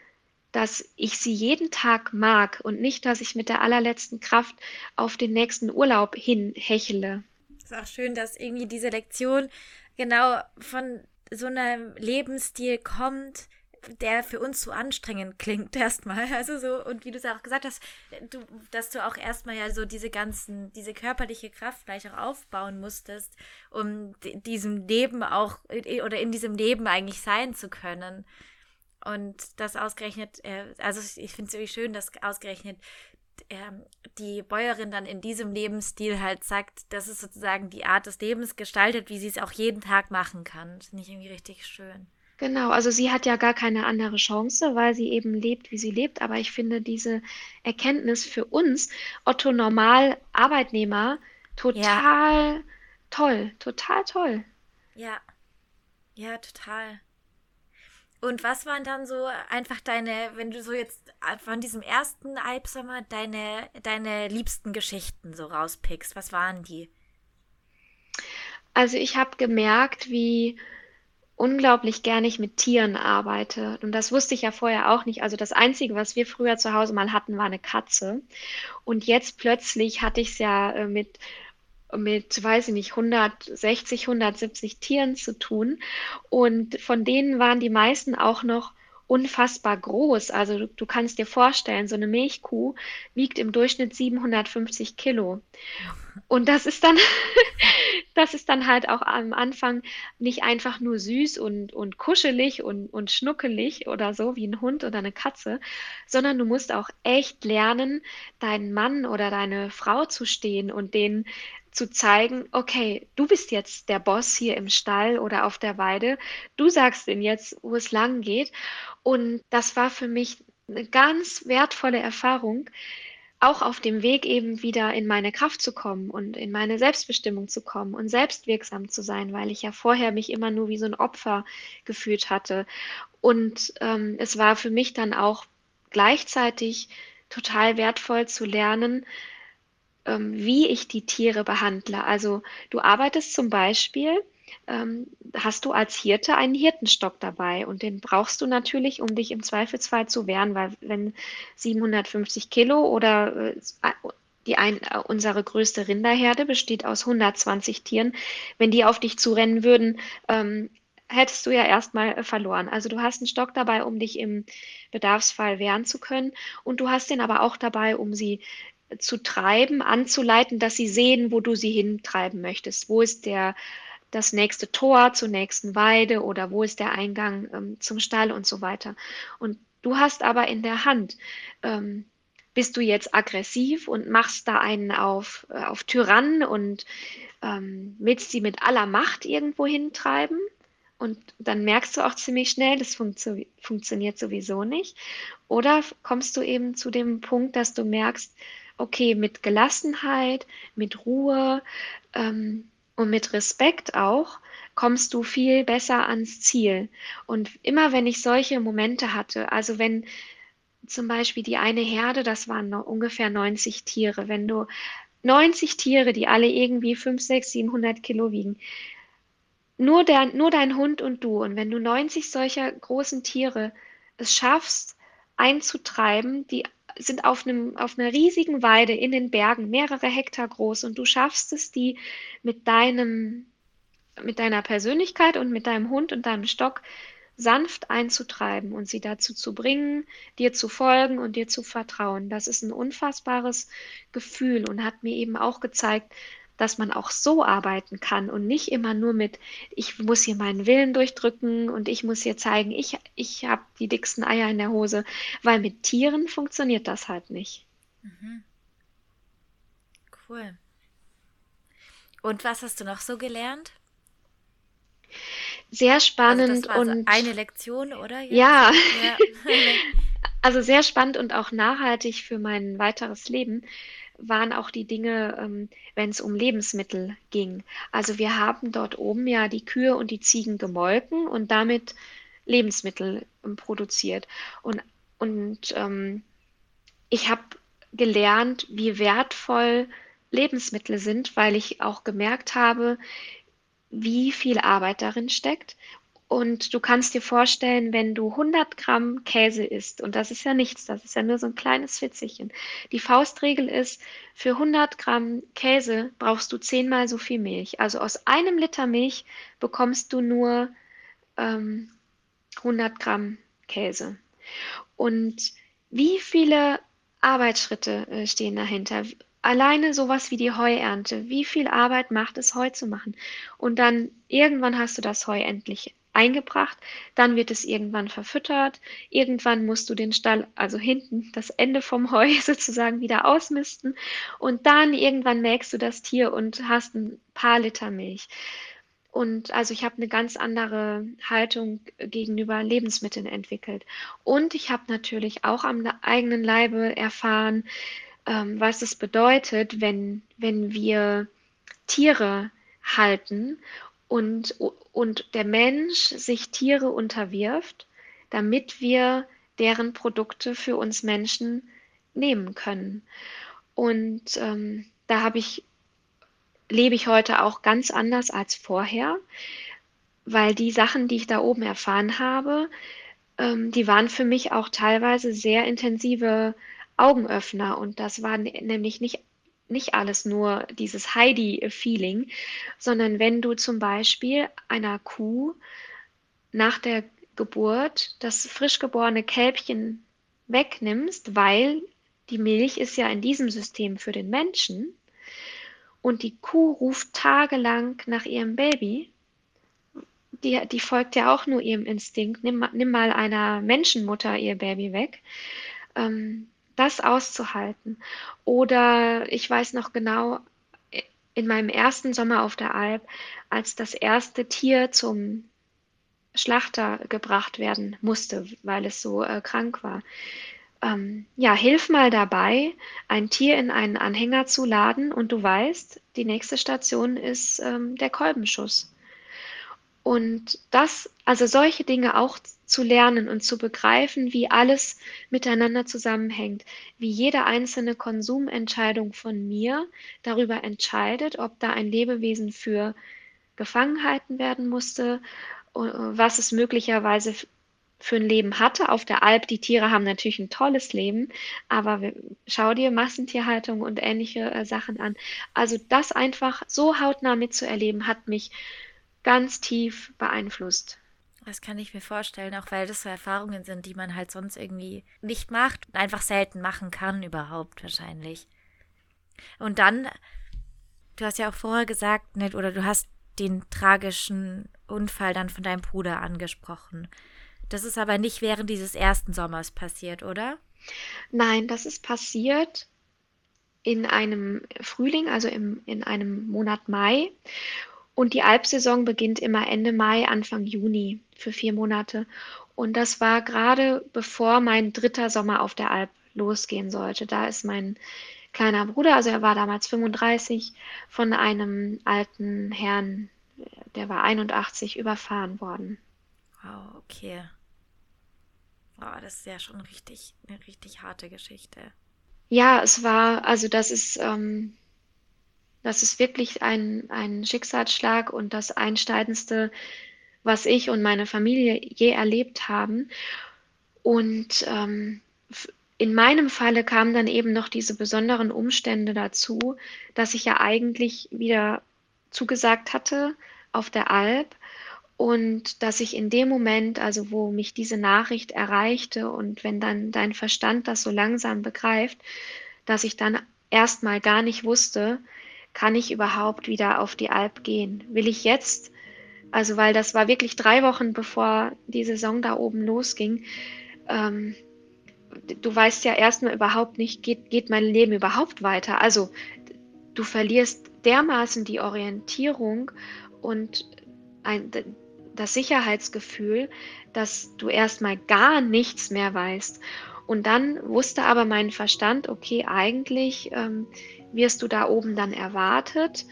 dass ich sie jeden Tag mag und nicht, dass ich mit der allerletzten Kraft auf den nächsten Urlaub hinhechele.
Ist auch schön, dass irgendwie diese Lektion genau von so einem Lebensstil kommt, der für uns so anstrengend klingt erstmal. Also so, und wie du es auch gesagt hast, du, dass du auch erstmal ja so diese ganzen, diese körperliche Kraft gleich auch aufbauen musstest, um diesem Leben auch oder in diesem Leben eigentlich sein zu können. Und das ausgerechnet, äh, also ich finde es irgendwie schön, dass ausgerechnet ähm, die Bäuerin dann in diesem Lebensstil halt sagt, das ist sozusagen die Art des Lebens gestaltet, wie sie es auch jeden Tag machen kann. Das finde ich irgendwie richtig schön.
Genau, also sie hat ja gar keine andere Chance, weil sie eben lebt, wie sie lebt. Aber ich finde diese Erkenntnis für uns, Otto Normal Arbeitnehmer, total ja. toll, total toll.
Ja, ja, total. Und was waren dann so einfach deine, wenn du so jetzt von diesem ersten Albsommer deine, deine liebsten Geschichten so rauspickst? Was waren die?
Also ich habe gemerkt, wie unglaublich gerne ich mit Tieren arbeite. Und das wusste ich ja vorher auch nicht. Also das Einzige, was wir früher zu Hause mal hatten, war eine Katze. Und jetzt plötzlich hatte ich es ja äh, mit mit, weiß ich nicht, 160, 170 Tieren zu tun. Und von denen waren die meisten auch noch unfassbar groß. Also du, du, kannst dir vorstellen, so eine Milchkuh wiegt im Durchschnitt 750 Kilo. Und das ist dann, das ist dann halt auch am Anfang nicht einfach nur süß und, und kuschelig und, und schnuckelig oder so wie ein Hund oder eine Katze, sondern du musst auch echt lernen, deinen Mann oder deine Frau zu stehen und den zu zeigen, okay, du bist jetzt der Boss hier im Stall oder auf der Weide, du sagst ihnen jetzt, wo es lang geht. Und das war für mich eine ganz wertvolle Erfahrung, auch auf dem Weg eben wieder in meine Kraft zu kommen und in meine Selbstbestimmung zu kommen und selbstwirksam zu sein, weil ich ja vorher mich immer nur wie so ein Opfer gefühlt hatte. Und ähm, es war für mich dann auch gleichzeitig total wertvoll zu lernen, ähm, wie ich die Tiere behandle. Also du arbeitest zum Beispiel, ähm, hast du als Hirte einen Hirtenstock dabei und den brauchst du natürlich, um dich im Zweifelsfall zu wehren, weil wenn 750 Kilo oder äh, die ein, äh, unsere größte Rinderherde besteht aus 120 Tieren, wenn die auf dich zurennen würden, ähm, hättest du ja erstmal äh, verloren. Also du hast einen Stock dabei, um dich im Bedarfsfall wehren zu können und du hast den aber auch dabei, um sie zu treiben, anzuleiten, dass sie sehen, wo du sie hintreiben möchtest. Wo ist der, das nächste Tor zur nächsten Weide oder wo ist der Eingang ähm, zum Stall und so weiter. Und du hast aber in der Hand, ähm, bist du jetzt aggressiv und machst da einen auf, äh, auf Tyrann und ähm, willst sie mit aller Macht irgendwo hintreiben? Und dann merkst du auch ziemlich schnell, das funktio funktioniert sowieso nicht. Oder kommst du eben zu dem Punkt, dass du merkst, okay, mit Gelassenheit, mit Ruhe ähm, und mit Respekt auch, kommst du viel besser ans Ziel. Und immer wenn ich solche Momente hatte, also wenn zum Beispiel die eine Herde, das waren noch ungefähr 90 Tiere, wenn du 90 Tiere, die alle irgendwie 5, 6, 700 Kilo wiegen, nur, der, nur dein Hund und du, und wenn du 90 solcher großen Tiere es schaffst, einzutreiben, die sind auf, einem, auf einer riesigen Weide in den Bergen, mehrere Hektar groß, und du schaffst es, die mit deinem, mit deiner Persönlichkeit und mit deinem Hund und deinem Stock sanft einzutreiben und sie dazu zu bringen, dir zu folgen und dir zu vertrauen. Das ist ein unfassbares Gefühl und hat mir eben auch gezeigt, dass man auch so arbeiten kann und nicht immer nur mit, ich muss hier meinen Willen durchdrücken und ich muss hier zeigen, ich, ich habe die dicksten Eier in der Hose, weil mit Tieren funktioniert das halt nicht. Mhm.
Cool. Und was hast du noch so gelernt?
Sehr spannend also
das war und eine Lektion, oder?
Jetzt? Ja. ja. also sehr spannend und auch nachhaltig für mein weiteres Leben waren auch die Dinge, ähm, wenn es um Lebensmittel ging. Also wir haben dort oben ja die Kühe und die Ziegen gemolken und damit Lebensmittel ähm, produziert. Und, und ähm, ich habe gelernt, wie wertvoll Lebensmittel sind, weil ich auch gemerkt habe, wie viel Arbeit darin steckt und du kannst dir vorstellen, wenn du 100 Gramm Käse isst, und das ist ja nichts, das ist ja nur so ein kleines Fitzelchen. Die Faustregel ist, für 100 Gramm Käse brauchst du zehnmal so viel Milch. Also aus einem Liter Milch bekommst du nur ähm, 100 Gramm Käse. Und wie viele Arbeitsschritte äh, stehen dahinter? Alleine sowas wie die Heuernte. Wie viel Arbeit macht es, Heu zu machen? Und dann irgendwann hast du das Heu endlich eingebracht, dann wird es irgendwann verfüttert, irgendwann musst du den Stall, also hinten das Ende vom Heu sozusagen wieder ausmisten und dann irgendwann melkst du das Tier und hast ein paar Liter Milch. Und also ich habe eine ganz andere Haltung gegenüber Lebensmitteln entwickelt. Und ich habe natürlich auch am eigenen Leibe erfahren, ähm, was es bedeutet, wenn, wenn wir Tiere halten und, und der Mensch sich Tiere unterwirft, damit wir deren Produkte für uns Menschen nehmen können. Und ähm, da habe ich, lebe ich heute auch ganz anders als vorher, weil die Sachen, die ich da oben erfahren habe, ähm, die waren für mich auch teilweise sehr intensive Augenöffner. Und das war nämlich nicht nicht alles nur dieses Heidi-Feeling, sondern wenn du zum Beispiel einer Kuh nach der Geburt das frisch geborene Kälbchen wegnimmst, weil die Milch ist ja in diesem System für den Menschen und die Kuh ruft tagelang nach ihrem Baby, die, die folgt ja auch nur ihrem Instinkt, nimm, nimm mal einer Menschenmutter ihr Baby weg. Ähm, das auszuhalten. Oder ich weiß noch genau, in meinem ersten Sommer auf der Alp, als das erste Tier zum Schlachter gebracht werden musste, weil es so äh, krank war. Ähm, ja, hilf mal dabei, ein Tier in einen Anhänger zu laden und du weißt, die nächste Station ist ähm, der Kolbenschuss. Und das, also solche Dinge auch zu lernen und zu begreifen, wie alles miteinander zusammenhängt, wie jede einzelne Konsumentscheidung von mir darüber entscheidet, ob da ein Lebewesen für gefangen gehalten werden musste, äh, was es möglicherweise für ein Leben hatte. Auf der Alp, die Tiere haben natürlich ein tolles Leben, aber schau dir Massentierhaltung und ähnliche äh, Sachen an. Also das einfach so hautnah mitzuerleben, hat mich ganz tief beeinflusst.
Das kann ich mir vorstellen, auch weil das so Erfahrungen sind, die man halt sonst irgendwie nicht macht und einfach selten machen kann überhaupt wahrscheinlich. Und dann, du hast ja auch vorher gesagt, nicht, oder du hast den tragischen Unfall dann von deinem Bruder angesprochen. Das ist aber nicht während dieses ersten Sommers passiert, oder?
Nein, das ist passiert in einem Frühling, also im, in einem Monat Mai. Und die Alpsaison beginnt immer Ende Mai, Anfang Juni für vier Monate. Und das war gerade bevor mein dritter Sommer auf der Alp losgehen sollte. Da ist mein kleiner Bruder, also er war damals 35, von einem alten Herrn, der war 81, überfahren worden.
Wow, okay. Wow, das ist ja schon richtig, eine richtig harte Geschichte.
Ja, es war, also das ist, ähm, das ist wirklich ein, ein Schicksalsschlag und das Einschneidendste, was ich und meine Familie je erlebt haben. Und ähm, in meinem Falle kamen dann eben noch diese besonderen Umstände dazu, dass ich ja eigentlich wieder zugesagt hatte auf der Alp und dass ich in dem Moment, also wo mich diese Nachricht erreichte und wenn dann dein Verstand das so langsam begreift, dass ich dann erstmal gar nicht wusste, kann ich überhaupt wieder auf die Alp gehen? Will ich jetzt, also weil das war wirklich drei Wochen bevor die Saison da oben losging, ähm, du weißt ja erstmal überhaupt nicht, geht, geht mein Leben überhaupt weiter? Also du verlierst dermaßen die Orientierung und ein, das Sicherheitsgefühl, dass du erstmal gar nichts mehr weißt. Und dann wusste aber mein Verstand, okay, eigentlich ähm, wirst du da oben dann erwartet.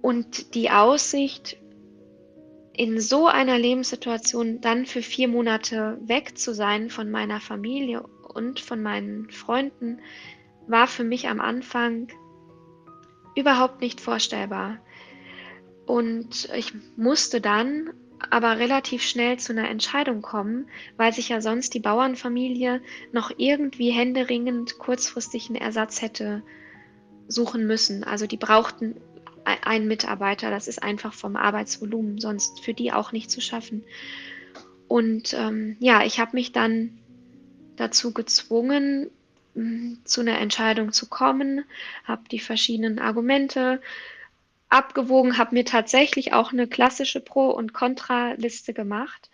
Und die Aussicht, in so einer Lebenssituation dann für vier Monate weg zu sein von meiner Familie und von meinen Freunden, war für mich am Anfang überhaupt nicht vorstellbar. Und ich musste dann aber relativ schnell zu einer Entscheidung kommen, weil sich ja sonst die Bauernfamilie noch irgendwie händeringend kurzfristig einen Ersatz hätte suchen müssen. Also die brauchten einen Mitarbeiter, das ist einfach vom Arbeitsvolumen sonst für die auch nicht zu schaffen. Und ähm, ja, ich habe mich dann dazu gezwungen, zu einer Entscheidung zu kommen, habe die verschiedenen Argumente abgewogen, habe mir tatsächlich auch eine klassische Pro- und Kontraliste gemacht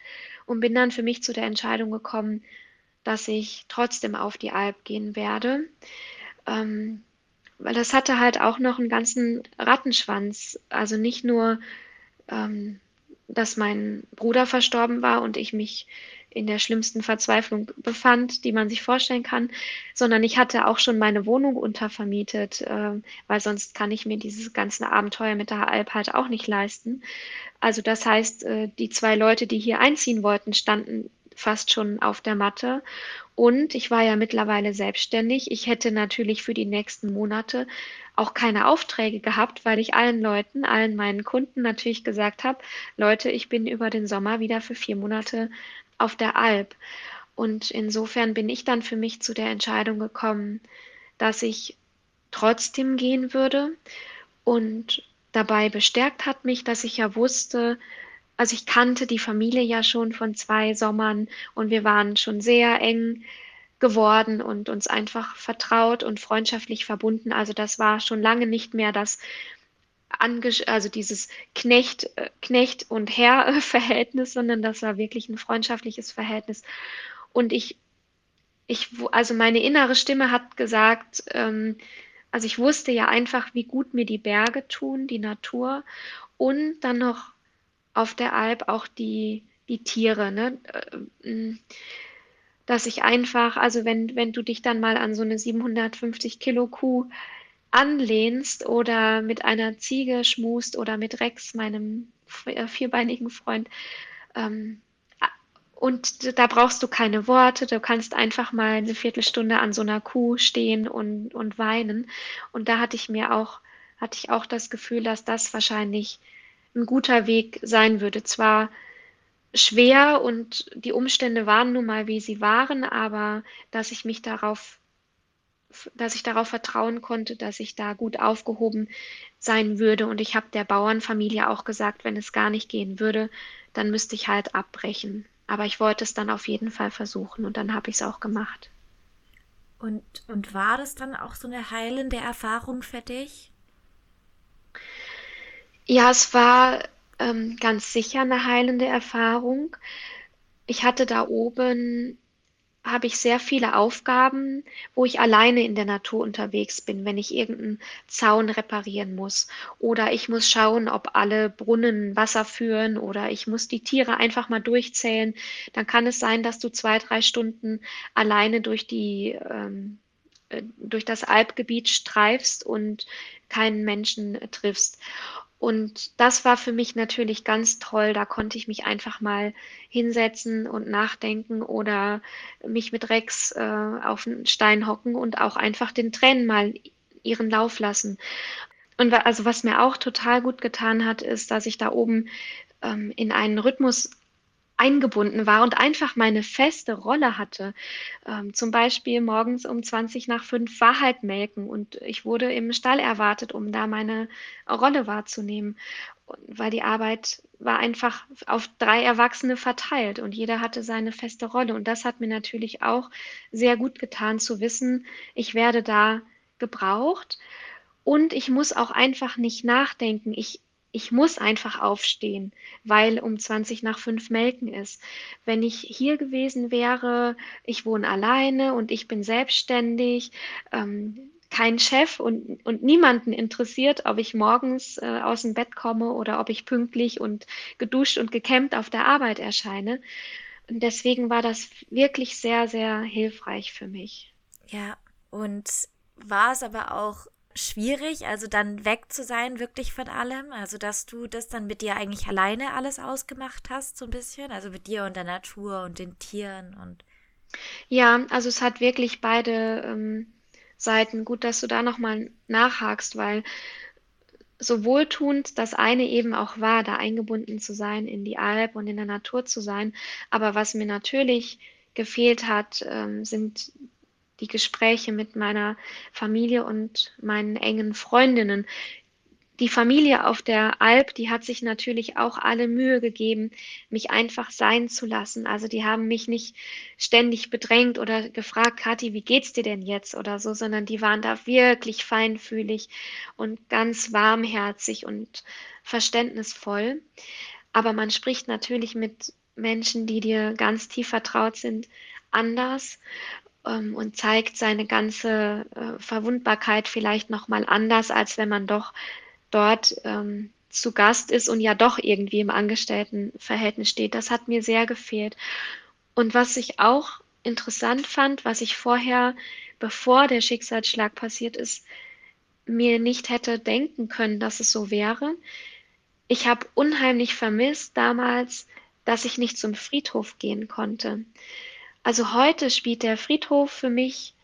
und bin dann für mich zu der Entscheidung gekommen, dass ich trotzdem auf die Alp gehen werde. Ähm, weil das hatte halt auch noch einen ganzen Rattenschwanz. Also nicht nur, ähm, dass mein Bruder verstorben war und ich mich in der schlimmsten Verzweiflung befand, die man sich vorstellen kann, sondern ich hatte auch schon meine Wohnung untervermietet, äh, weil sonst kann ich mir dieses ganze Abenteuer mit der Alp halt auch nicht leisten. Also das heißt, äh, die zwei Leute, die hier einziehen wollten, standen fast schon auf der Matte. Und ich war ja mittlerweile selbstständig. Ich hätte natürlich für die nächsten Monate auch keine Aufträge gehabt, weil ich allen Leuten, allen meinen Kunden natürlich gesagt habe, Leute, ich bin über den Sommer wieder für vier Monate auf der Alp. Und insofern bin ich dann für mich zu der Entscheidung gekommen, dass ich trotzdem gehen würde. Und dabei bestärkt hat mich, dass ich ja wusste, also ich kannte die Familie ja schon von zwei Sommern und wir waren schon sehr eng geworden und uns einfach vertraut und freundschaftlich verbunden. Also das war schon lange nicht mehr das also dieses Knecht, äh, Knecht und Herr-Verhältnis, sondern das war wirklich ein freundschaftliches Verhältnis. Und ich, ich, also meine innere Stimme hat gesagt, ähm, also ich wusste ja einfach, wie gut mir die Berge tun, die Natur und dann noch auf der Alp auch die, die Tiere, ne? Äh, dass ich einfach, also wenn, wenn du dich dann mal an so eine 750 Kilo Kuh anlehnst oder mit einer Ziege schmust oder mit Rex, meinem äh, vierbeinigen Freund, ähm, und da brauchst du keine Worte, du kannst einfach mal eine Viertelstunde an so einer Kuh stehen und, und weinen. Und da hatte ich mir auch, hatte ich auch das Gefühl, dass das wahrscheinlich ein guter Weg sein würde. Zwar schwer und die Umstände waren nun mal, wie sie waren, aber dass ich mich darauf, dass ich darauf vertrauen konnte, dass ich da gut aufgehoben sein würde. Und ich habe der Bauernfamilie auch gesagt, wenn es gar nicht gehen würde, dann müsste ich halt abbrechen. Aber ich wollte es dann auf jeden Fall versuchen und dann habe ich es auch gemacht.
Und, und war das dann auch so eine heilende Erfahrung für dich?
Ja, es war ähm, ganz sicher eine heilende Erfahrung. Ich hatte da oben, habe ich sehr viele Aufgaben, wo ich alleine in der Natur unterwegs bin, wenn ich irgendeinen Zaun reparieren muss. Oder ich muss schauen, ob alle Brunnen Wasser führen oder ich muss die Tiere einfach mal durchzählen. Dann kann es sein, dass du zwei, drei Stunden alleine durch die ähm, äh, durch das Alpgebiet streifst und keinen Menschen triffst. Und das war für mich natürlich ganz toll. Da konnte ich mich einfach mal hinsetzen und nachdenken oder mich mit Rex äh, auf einen Stein hocken und auch einfach den Tränen mal ihren Lauf lassen. Und also was mir auch total gut getan hat, ist, dass ich da oben ähm, in einen Rhythmus eingebunden war und einfach meine feste Rolle hatte. Ähm, zum Beispiel morgens um 20 nach 5 war halt melken und ich wurde im Stall erwartet, um da meine Rolle wahrzunehmen, weil die Arbeit war einfach auf drei Erwachsene verteilt und jeder hatte seine feste Rolle. Und das hat mir natürlich auch sehr gut getan zu wissen, ich werde da gebraucht. Und ich muss auch einfach nicht nachdenken. Ich, ich muss einfach aufstehen, weil um 20 nach 5 Melken ist. Wenn ich hier gewesen wäre, ich wohne alleine und ich bin selbstständig, ähm, kein Chef und, und niemanden interessiert, ob ich morgens äh, aus dem Bett komme oder ob ich pünktlich und geduscht und gekämmt auf der Arbeit erscheine. Und deswegen war das wirklich sehr, sehr hilfreich für mich.
Ja, und war es aber auch schwierig, also dann weg zu sein, wirklich von allem? Also, dass du das dann mit dir eigentlich alleine alles ausgemacht hast, so ein bisschen? Also mit dir und der Natur und den Tieren und.
Ja, also es hat wirklich beide ähm, Seiten. Gut, dass du da nochmal nachhakst, weil so wohltuend das eine eben auch war, da eingebunden zu sein in die Alp und in der Natur zu sein. Aber was mir natürlich gefehlt hat, ähm, sind die Gespräche mit meiner Familie und meinen engen Freundinnen. Die Familie auf der Alp, die hat sich natürlich auch alle Mühe gegeben, mich einfach sein zu lassen. Also die haben mich nicht ständig bedrängt oder gefragt, Kathi, wie geht's dir denn jetzt oder so, sondern die waren da wirklich feinfühlig und ganz warmherzig und verständnisvoll. Aber man spricht natürlich mit Menschen, die dir ganz tief vertraut sind, anders ähm, und zeigt seine ganze äh, Verwundbarkeit vielleicht nochmal anders, als wenn man doch dort ähm, zu Gast ist und ja doch irgendwie im Angestelltenverhältnis steht. Das hat mir sehr gefehlt. Und was ich auch interessant fand, was ich vorher, bevor der Schicksalsschlag passiert ist, mir nicht hätte denken können, dass es so wäre. Ich habe unheimlich vermisst damals, dass ich nicht zum Friedhof gehen konnte. Also heute spielt der Friedhof für mich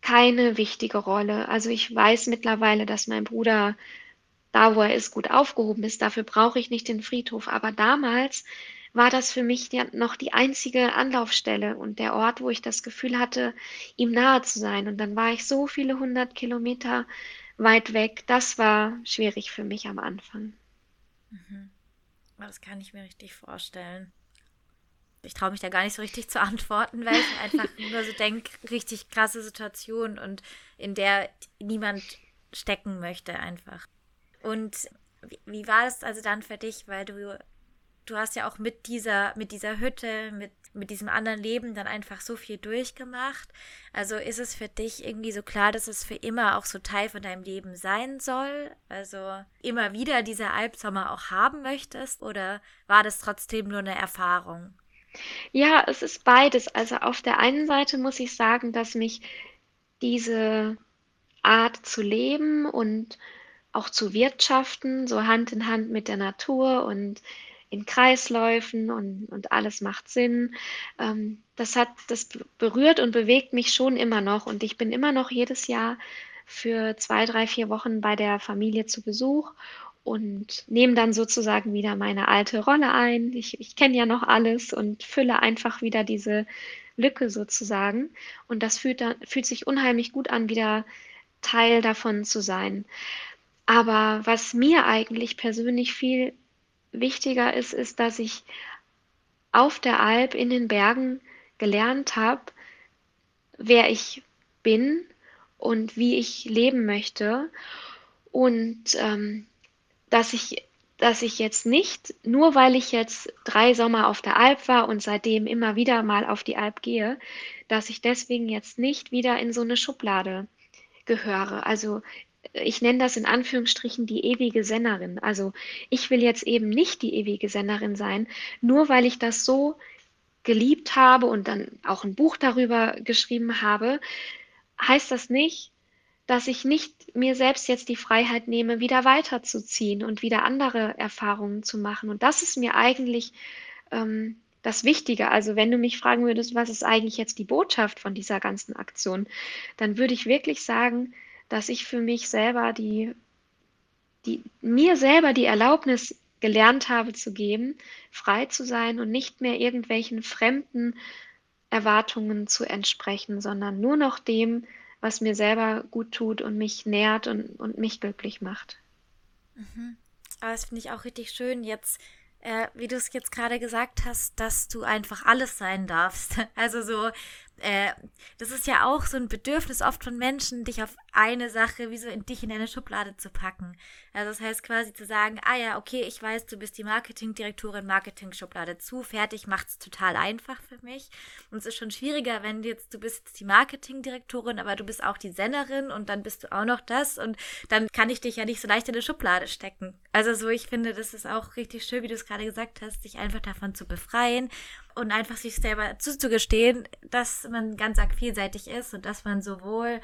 keine wichtige Rolle. Also ich weiß mittlerweile, dass mein Bruder da, wo er ist, gut aufgehoben ist. Dafür brauche ich nicht den Friedhof. Aber damals war das für mich die, noch die einzige Anlaufstelle und der Ort, wo ich das Gefühl hatte, ihm nahe zu sein. Und dann war ich so viele hundert Kilometer weit weg. Das war schwierig für mich am Anfang.
Mhm. Das kann ich mir richtig vorstellen ich traue mich da gar nicht so richtig zu antworten, weil ich einfach nur so denke, richtig krasse Situation und in der niemand stecken möchte einfach. Und wie, wie war es also dann für dich, weil du du hast ja auch mit dieser mit dieser Hütte, mit mit diesem anderen Leben dann einfach so viel durchgemacht. Also ist es für dich irgendwie so klar, dass es für immer auch so Teil von deinem Leben sein soll? Also immer wieder diese Albsommer auch haben möchtest? Oder war das trotzdem nur eine Erfahrung?
Ja, es ist beides. Also auf der einen Seite muss ich sagen, dass mich diese Art zu leben und auch zu wirtschaften, so Hand in Hand mit der Natur und in Kreisläufen und, und alles macht Sinn. Ähm, das hat, das berührt und bewegt mich schon immer noch und ich bin immer noch jedes Jahr für zwei, drei, vier Wochen bei der Familie zu Besuch und nehme dann sozusagen wieder meine alte Rolle ein. Ich, ich kenne ja noch alles und fülle einfach wieder diese Lücke sozusagen. Und das fühlt, dann, fühlt sich unheimlich gut an, wieder Teil davon zu sein. Aber was mir eigentlich persönlich viel wichtiger ist, ist, dass ich auf der Alp in den Bergen gelernt habe, wer ich bin und wie ich leben möchte. Und ähm, dass ich, dass ich jetzt nicht, nur weil ich jetzt drei Sommer auf der Alp war und seitdem immer wieder mal auf die Alp gehe, dass ich deswegen jetzt nicht wieder in so eine Schublade gehöre. Also ich nenne das in Anführungsstrichen die ewige Sennerin. Also ich will jetzt eben nicht die ewige Sennerin sein, nur weil ich das so geliebt habe und dann auch ein Buch darüber geschrieben habe, heißt das nicht, dass ich nicht mir selbst jetzt die Freiheit nehme, wieder weiterzuziehen und wieder andere Erfahrungen zu machen. Und das ist mir eigentlich ähm, das Wichtige. Also wenn du mich fragen würdest, was ist eigentlich jetzt die Botschaft von dieser ganzen Aktion, dann würde ich wirklich sagen, dass ich für mich selber die, die mir selber die Erlaubnis gelernt habe zu geben, frei zu sein und nicht mehr irgendwelchen fremden Erwartungen zu entsprechen, sondern nur noch dem, was mir selber gut tut und mich nährt und, und mich glücklich macht.
Mhm. Aber das finde ich auch richtig schön, jetzt, äh, wie du es jetzt gerade gesagt hast, dass du einfach alles sein darfst. Also so, äh, das ist ja auch so ein Bedürfnis oft von Menschen, dich auf eine Sache, wie so in dich in eine Schublade zu packen. Also das heißt quasi zu sagen, ah ja, okay, ich weiß, du bist die Marketingdirektorin, Marketing-Schublade zu, fertig, macht's total einfach für mich. Und es ist schon schwieriger, wenn du jetzt, du bist jetzt die Marketingdirektorin, aber du bist auch die Sennerin und dann bist du auch noch das und dann kann ich dich ja nicht so leicht in eine Schublade stecken. Also so, ich finde, das ist auch richtig schön, wie du es gerade gesagt hast, sich einfach davon zu befreien und einfach sich selber zuzugestehen, dass man ganz arg vielseitig ist und dass man sowohl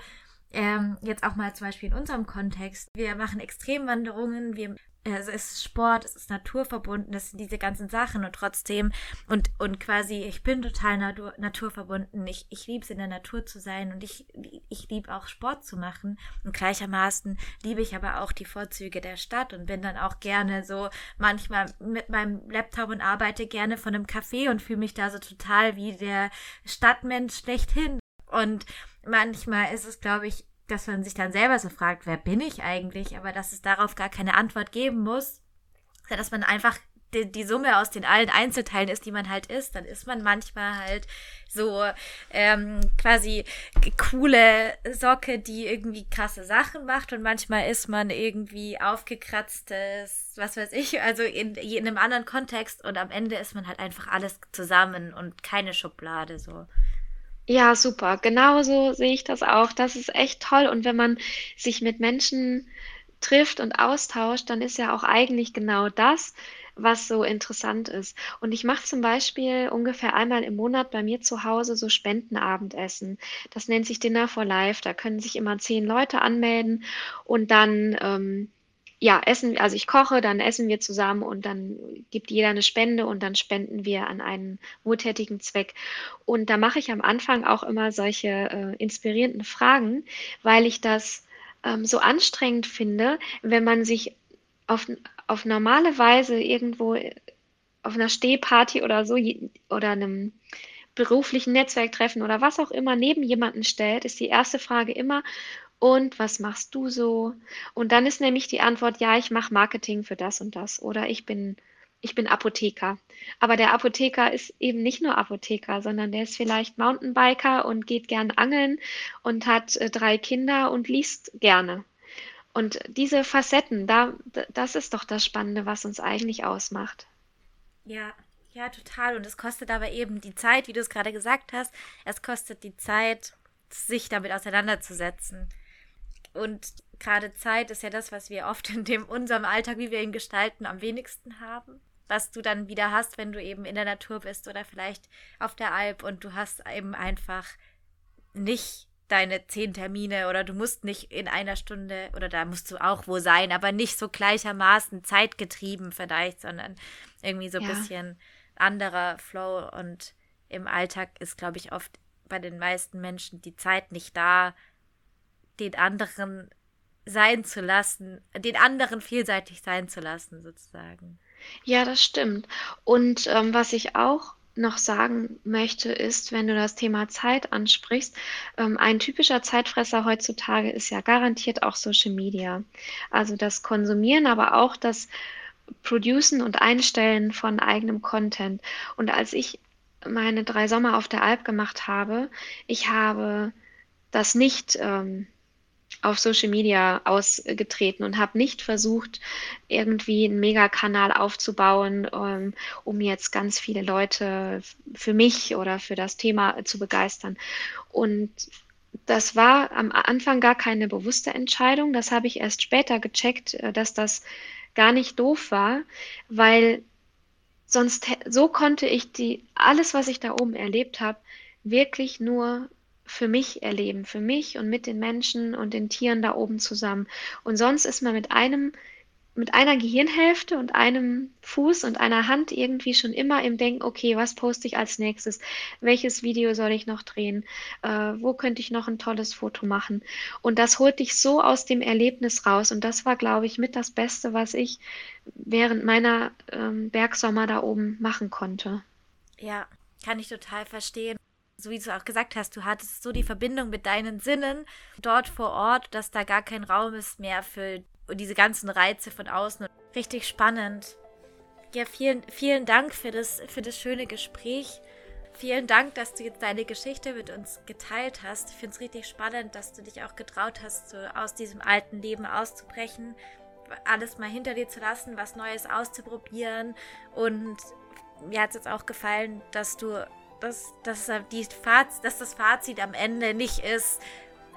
ähm, jetzt auch mal zum Beispiel in unserem Kontext, wir machen Extremwanderungen, wir also es ist Sport, es ist naturverbunden, das sind diese ganzen Sachen und trotzdem und und quasi ich bin total natur, naturverbunden. Ich ich liebe es in der Natur zu sein und ich ich liebe auch Sport zu machen. Und gleichermaßen liebe ich aber auch die Vorzüge der Stadt und bin dann auch gerne so manchmal mit meinem Laptop und arbeite gerne von einem Café und fühle mich da so total wie der Stadtmensch schlechthin und manchmal ist es glaube ich dass man sich dann selber so fragt, wer bin ich eigentlich, aber dass es darauf gar keine Antwort geben muss, dass man einfach die, die Summe aus den allen Einzelteilen ist, die man halt ist, dann ist man manchmal halt so ähm, quasi coole Socke, die irgendwie krasse Sachen macht. Und manchmal ist man irgendwie aufgekratztes, was weiß ich, also in, in einem anderen Kontext. Und am Ende ist man halt einfach alles zusammen und keine Schublade so.
Ja, super. Genauso sehe ich das auch. Das ist echt toll. Und wenn man sich mit Menschen trifft und austauscht, dann ist ja auch eigentlich genau das, was so interessant ist. Und ich mache zum Beispiel ungefähr einmal im Monat bei mir zu Hause so Spendenabendessen. Das nennt sich Dinner for Life. Da können sich immer zehn Leute anmelden und dann ähm, ja, essen, also ich koche, dann essen wir zusammen und dann gibt jeder eine Spende und dann spenden wir an einen wohltätigen Zweck. Und da mache ich am Anfang auch immer solche äh, inspirierenden Fragen, weil ich das ähm, so anstrengend finde, wenn man sich auf, auf normale Weise irgendwo auf einer Stehparty oder so oder einem beruflichen Netzwerktreffen oder was auch immer neben jemanden stellt, ist die erste Frage immer, und was machst du so? Und dann ist nämlich die Antwort, ja, ich mache Marketing für das und das oder ich bin ich bin Apotheker. Aber der Apotheker ist eben nicht nur Apotheker, sondern der ist vielleicht Mountainbiker und geht gern angeln und hat äh, drei Kinder und liest gerne. Und diese Facetten, da, das ist doch das Spannende, was uns eigentlich ausmacht.
Ja, ja, total. Und es kostet aber eben die Zeit, wie du es gerade gesagt hast, es kostet die Zeit, sich damit auseinanderzusetzen. Und gerade Zeit ist ja das, was wir oft in dem unserem Alltag, wie wir ihn gestalten, am wenigsten haben. Was du dann wieder hast, wenn du eben in der Natur bist oder vielleicht auf der Alp und du hast eben einfach nicht deine zehn Termine oder du musst nicht in einer Stunde oder da musst du auch wo sein, aber nicht so gleichermaßen zeitgetrieben vielleicht, sondern irgendwie so ein ja. bisschen anderer Flow und im Alltag ist, glaube ich, oft bei den meisten Menschen die Zeit nicht da, den anderen sein zu lassen, den anderen vielseitig sein zu lassen, sozusagen.
Ja, das stimmt. Und ähm, was ich auch noch sagen möchte, ist, wenn du das Thema Zeit ansprichst, ähm, ein typischer Zeitfresser heutzutage ist ja garantiert auch Social Media. Also das Konsumieren, aber auch das Producen und Einstellen von eigenem Content. Und als ich meine drei Sommer auf der Alp gemacht habe, ich habe das nicht ähm, auf Social Media ausgetreten und habe nicht versucht, irgendwie einen Megakanal aufzubauen, um, ähm, um jetzt ganz viele Leute für mich oder für das Thema zu begeistern. Und das war am Anfang gar keine bewusste Entscheidung. Das habe ich erst später gecheckt, äh, dass das gar nicht doof war, weil sonst so konnte ich die alles, was ich da oben erlebt habe, wirklich nur für mich erleben, für mich und mit den Menschen und den Tieren da oben zusammen. Und sonst ist man mit einem, mit einer Gehirnhälfte und einem Fuß und einer Hand irgendwie schon immer im Denken, okay, was poste ich als nächstes? Welches Video soll ich noch drehen? Äh, wo könnte ich noch ein tolles Foto machen? Und das holt dich so aus dem Erlebnis raus. Und das war, glaube ich, mit das Beste, was ich während meiner ähm, Bergsommer da oben machen konnte.
Ja, kann ich total verstehen so wie du auch gesagt hast, du hattest so die Verbindung mit deinen Sinnen dort vor Ort, dass da gar kein Raum ist mehr für diese ganzen Reize von außen. Richtig spannend. Ja, vielen, vielen Dank für das, für das schöne Gespräch. Vielen Dank, dass du jetzt deine Geschichte mit uns geteilt hast. Ich finde es richtig spannend, dass du dich auch getraut hast, so aus diesem alten Leben auszubrechen, alles mal hinter dir zu lassen, was Neues auszuprobieren. Und mir hat es jetzt auch gefallen, dass du, dass, dass, die Faz, dass das Fazit am Ende nicht ist,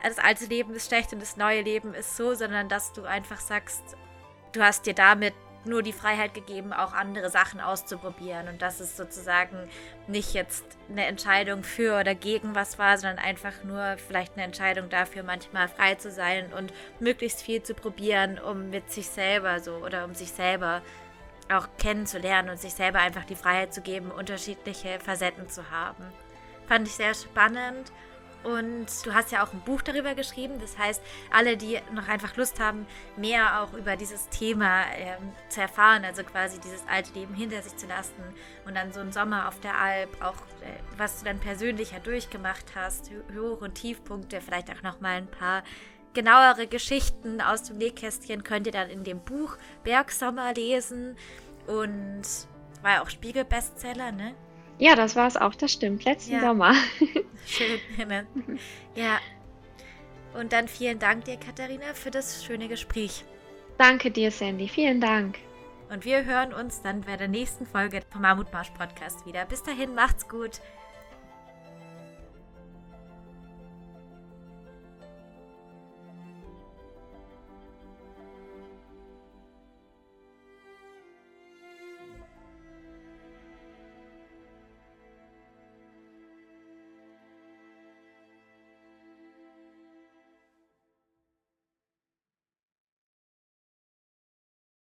das alte Leben ist schlecht und das neue Leben ist so, sondern dass du einfach sagst, du hast dir damit nur die Freiheit gegeben, auch andere Sachen auszuprobieren. Und dass es sozusagen nicht jetzt eine Entscheidung für oder gegen was war, sondern einfach nur vielleicht eine Entscheidung dafür, manchmal frei zu sein und möglichst viel zu probieren, um mit sich selber so oder um sich selber auch kennenzulernen und sich selber einfach die Freiheit zu geben, unterschiedliche Facetten zu haben. Fand ich sehr spannend und du hast ja auch ein Buch darüber geschrieben. Das heißt, alle, die noch einfach Lust haben, mehr auch über dieses Thema ähm, zu erfahren, also quasi dieses alte Leben hinter sich zu lassen und dann so einen Sommer auf der Alp, auch äh, was du dann persönlicher durchgemacht hast, Hoch- und Tiefpunkte, vielleicht auch noch mal ein paar genauere Geschichten aus dem Nähkästchen könnt ihr dann in dem Buch Bergsommer lesen und war ja auch Spiegel-Bestseller, ne?
Ja, das war es auch, das stimmt. Letzten ja. Sommer.
Schön. Ne? Ja. Und dann vielen Dank dir, Katharina, für das schöne Gespräch.
Danke dir, Sandy. Vielen Dank.
Und wir hören uns dann bei der nächsten Folge vom Mammutmarsch Podcast wieder. Bis dahin, macht's gut.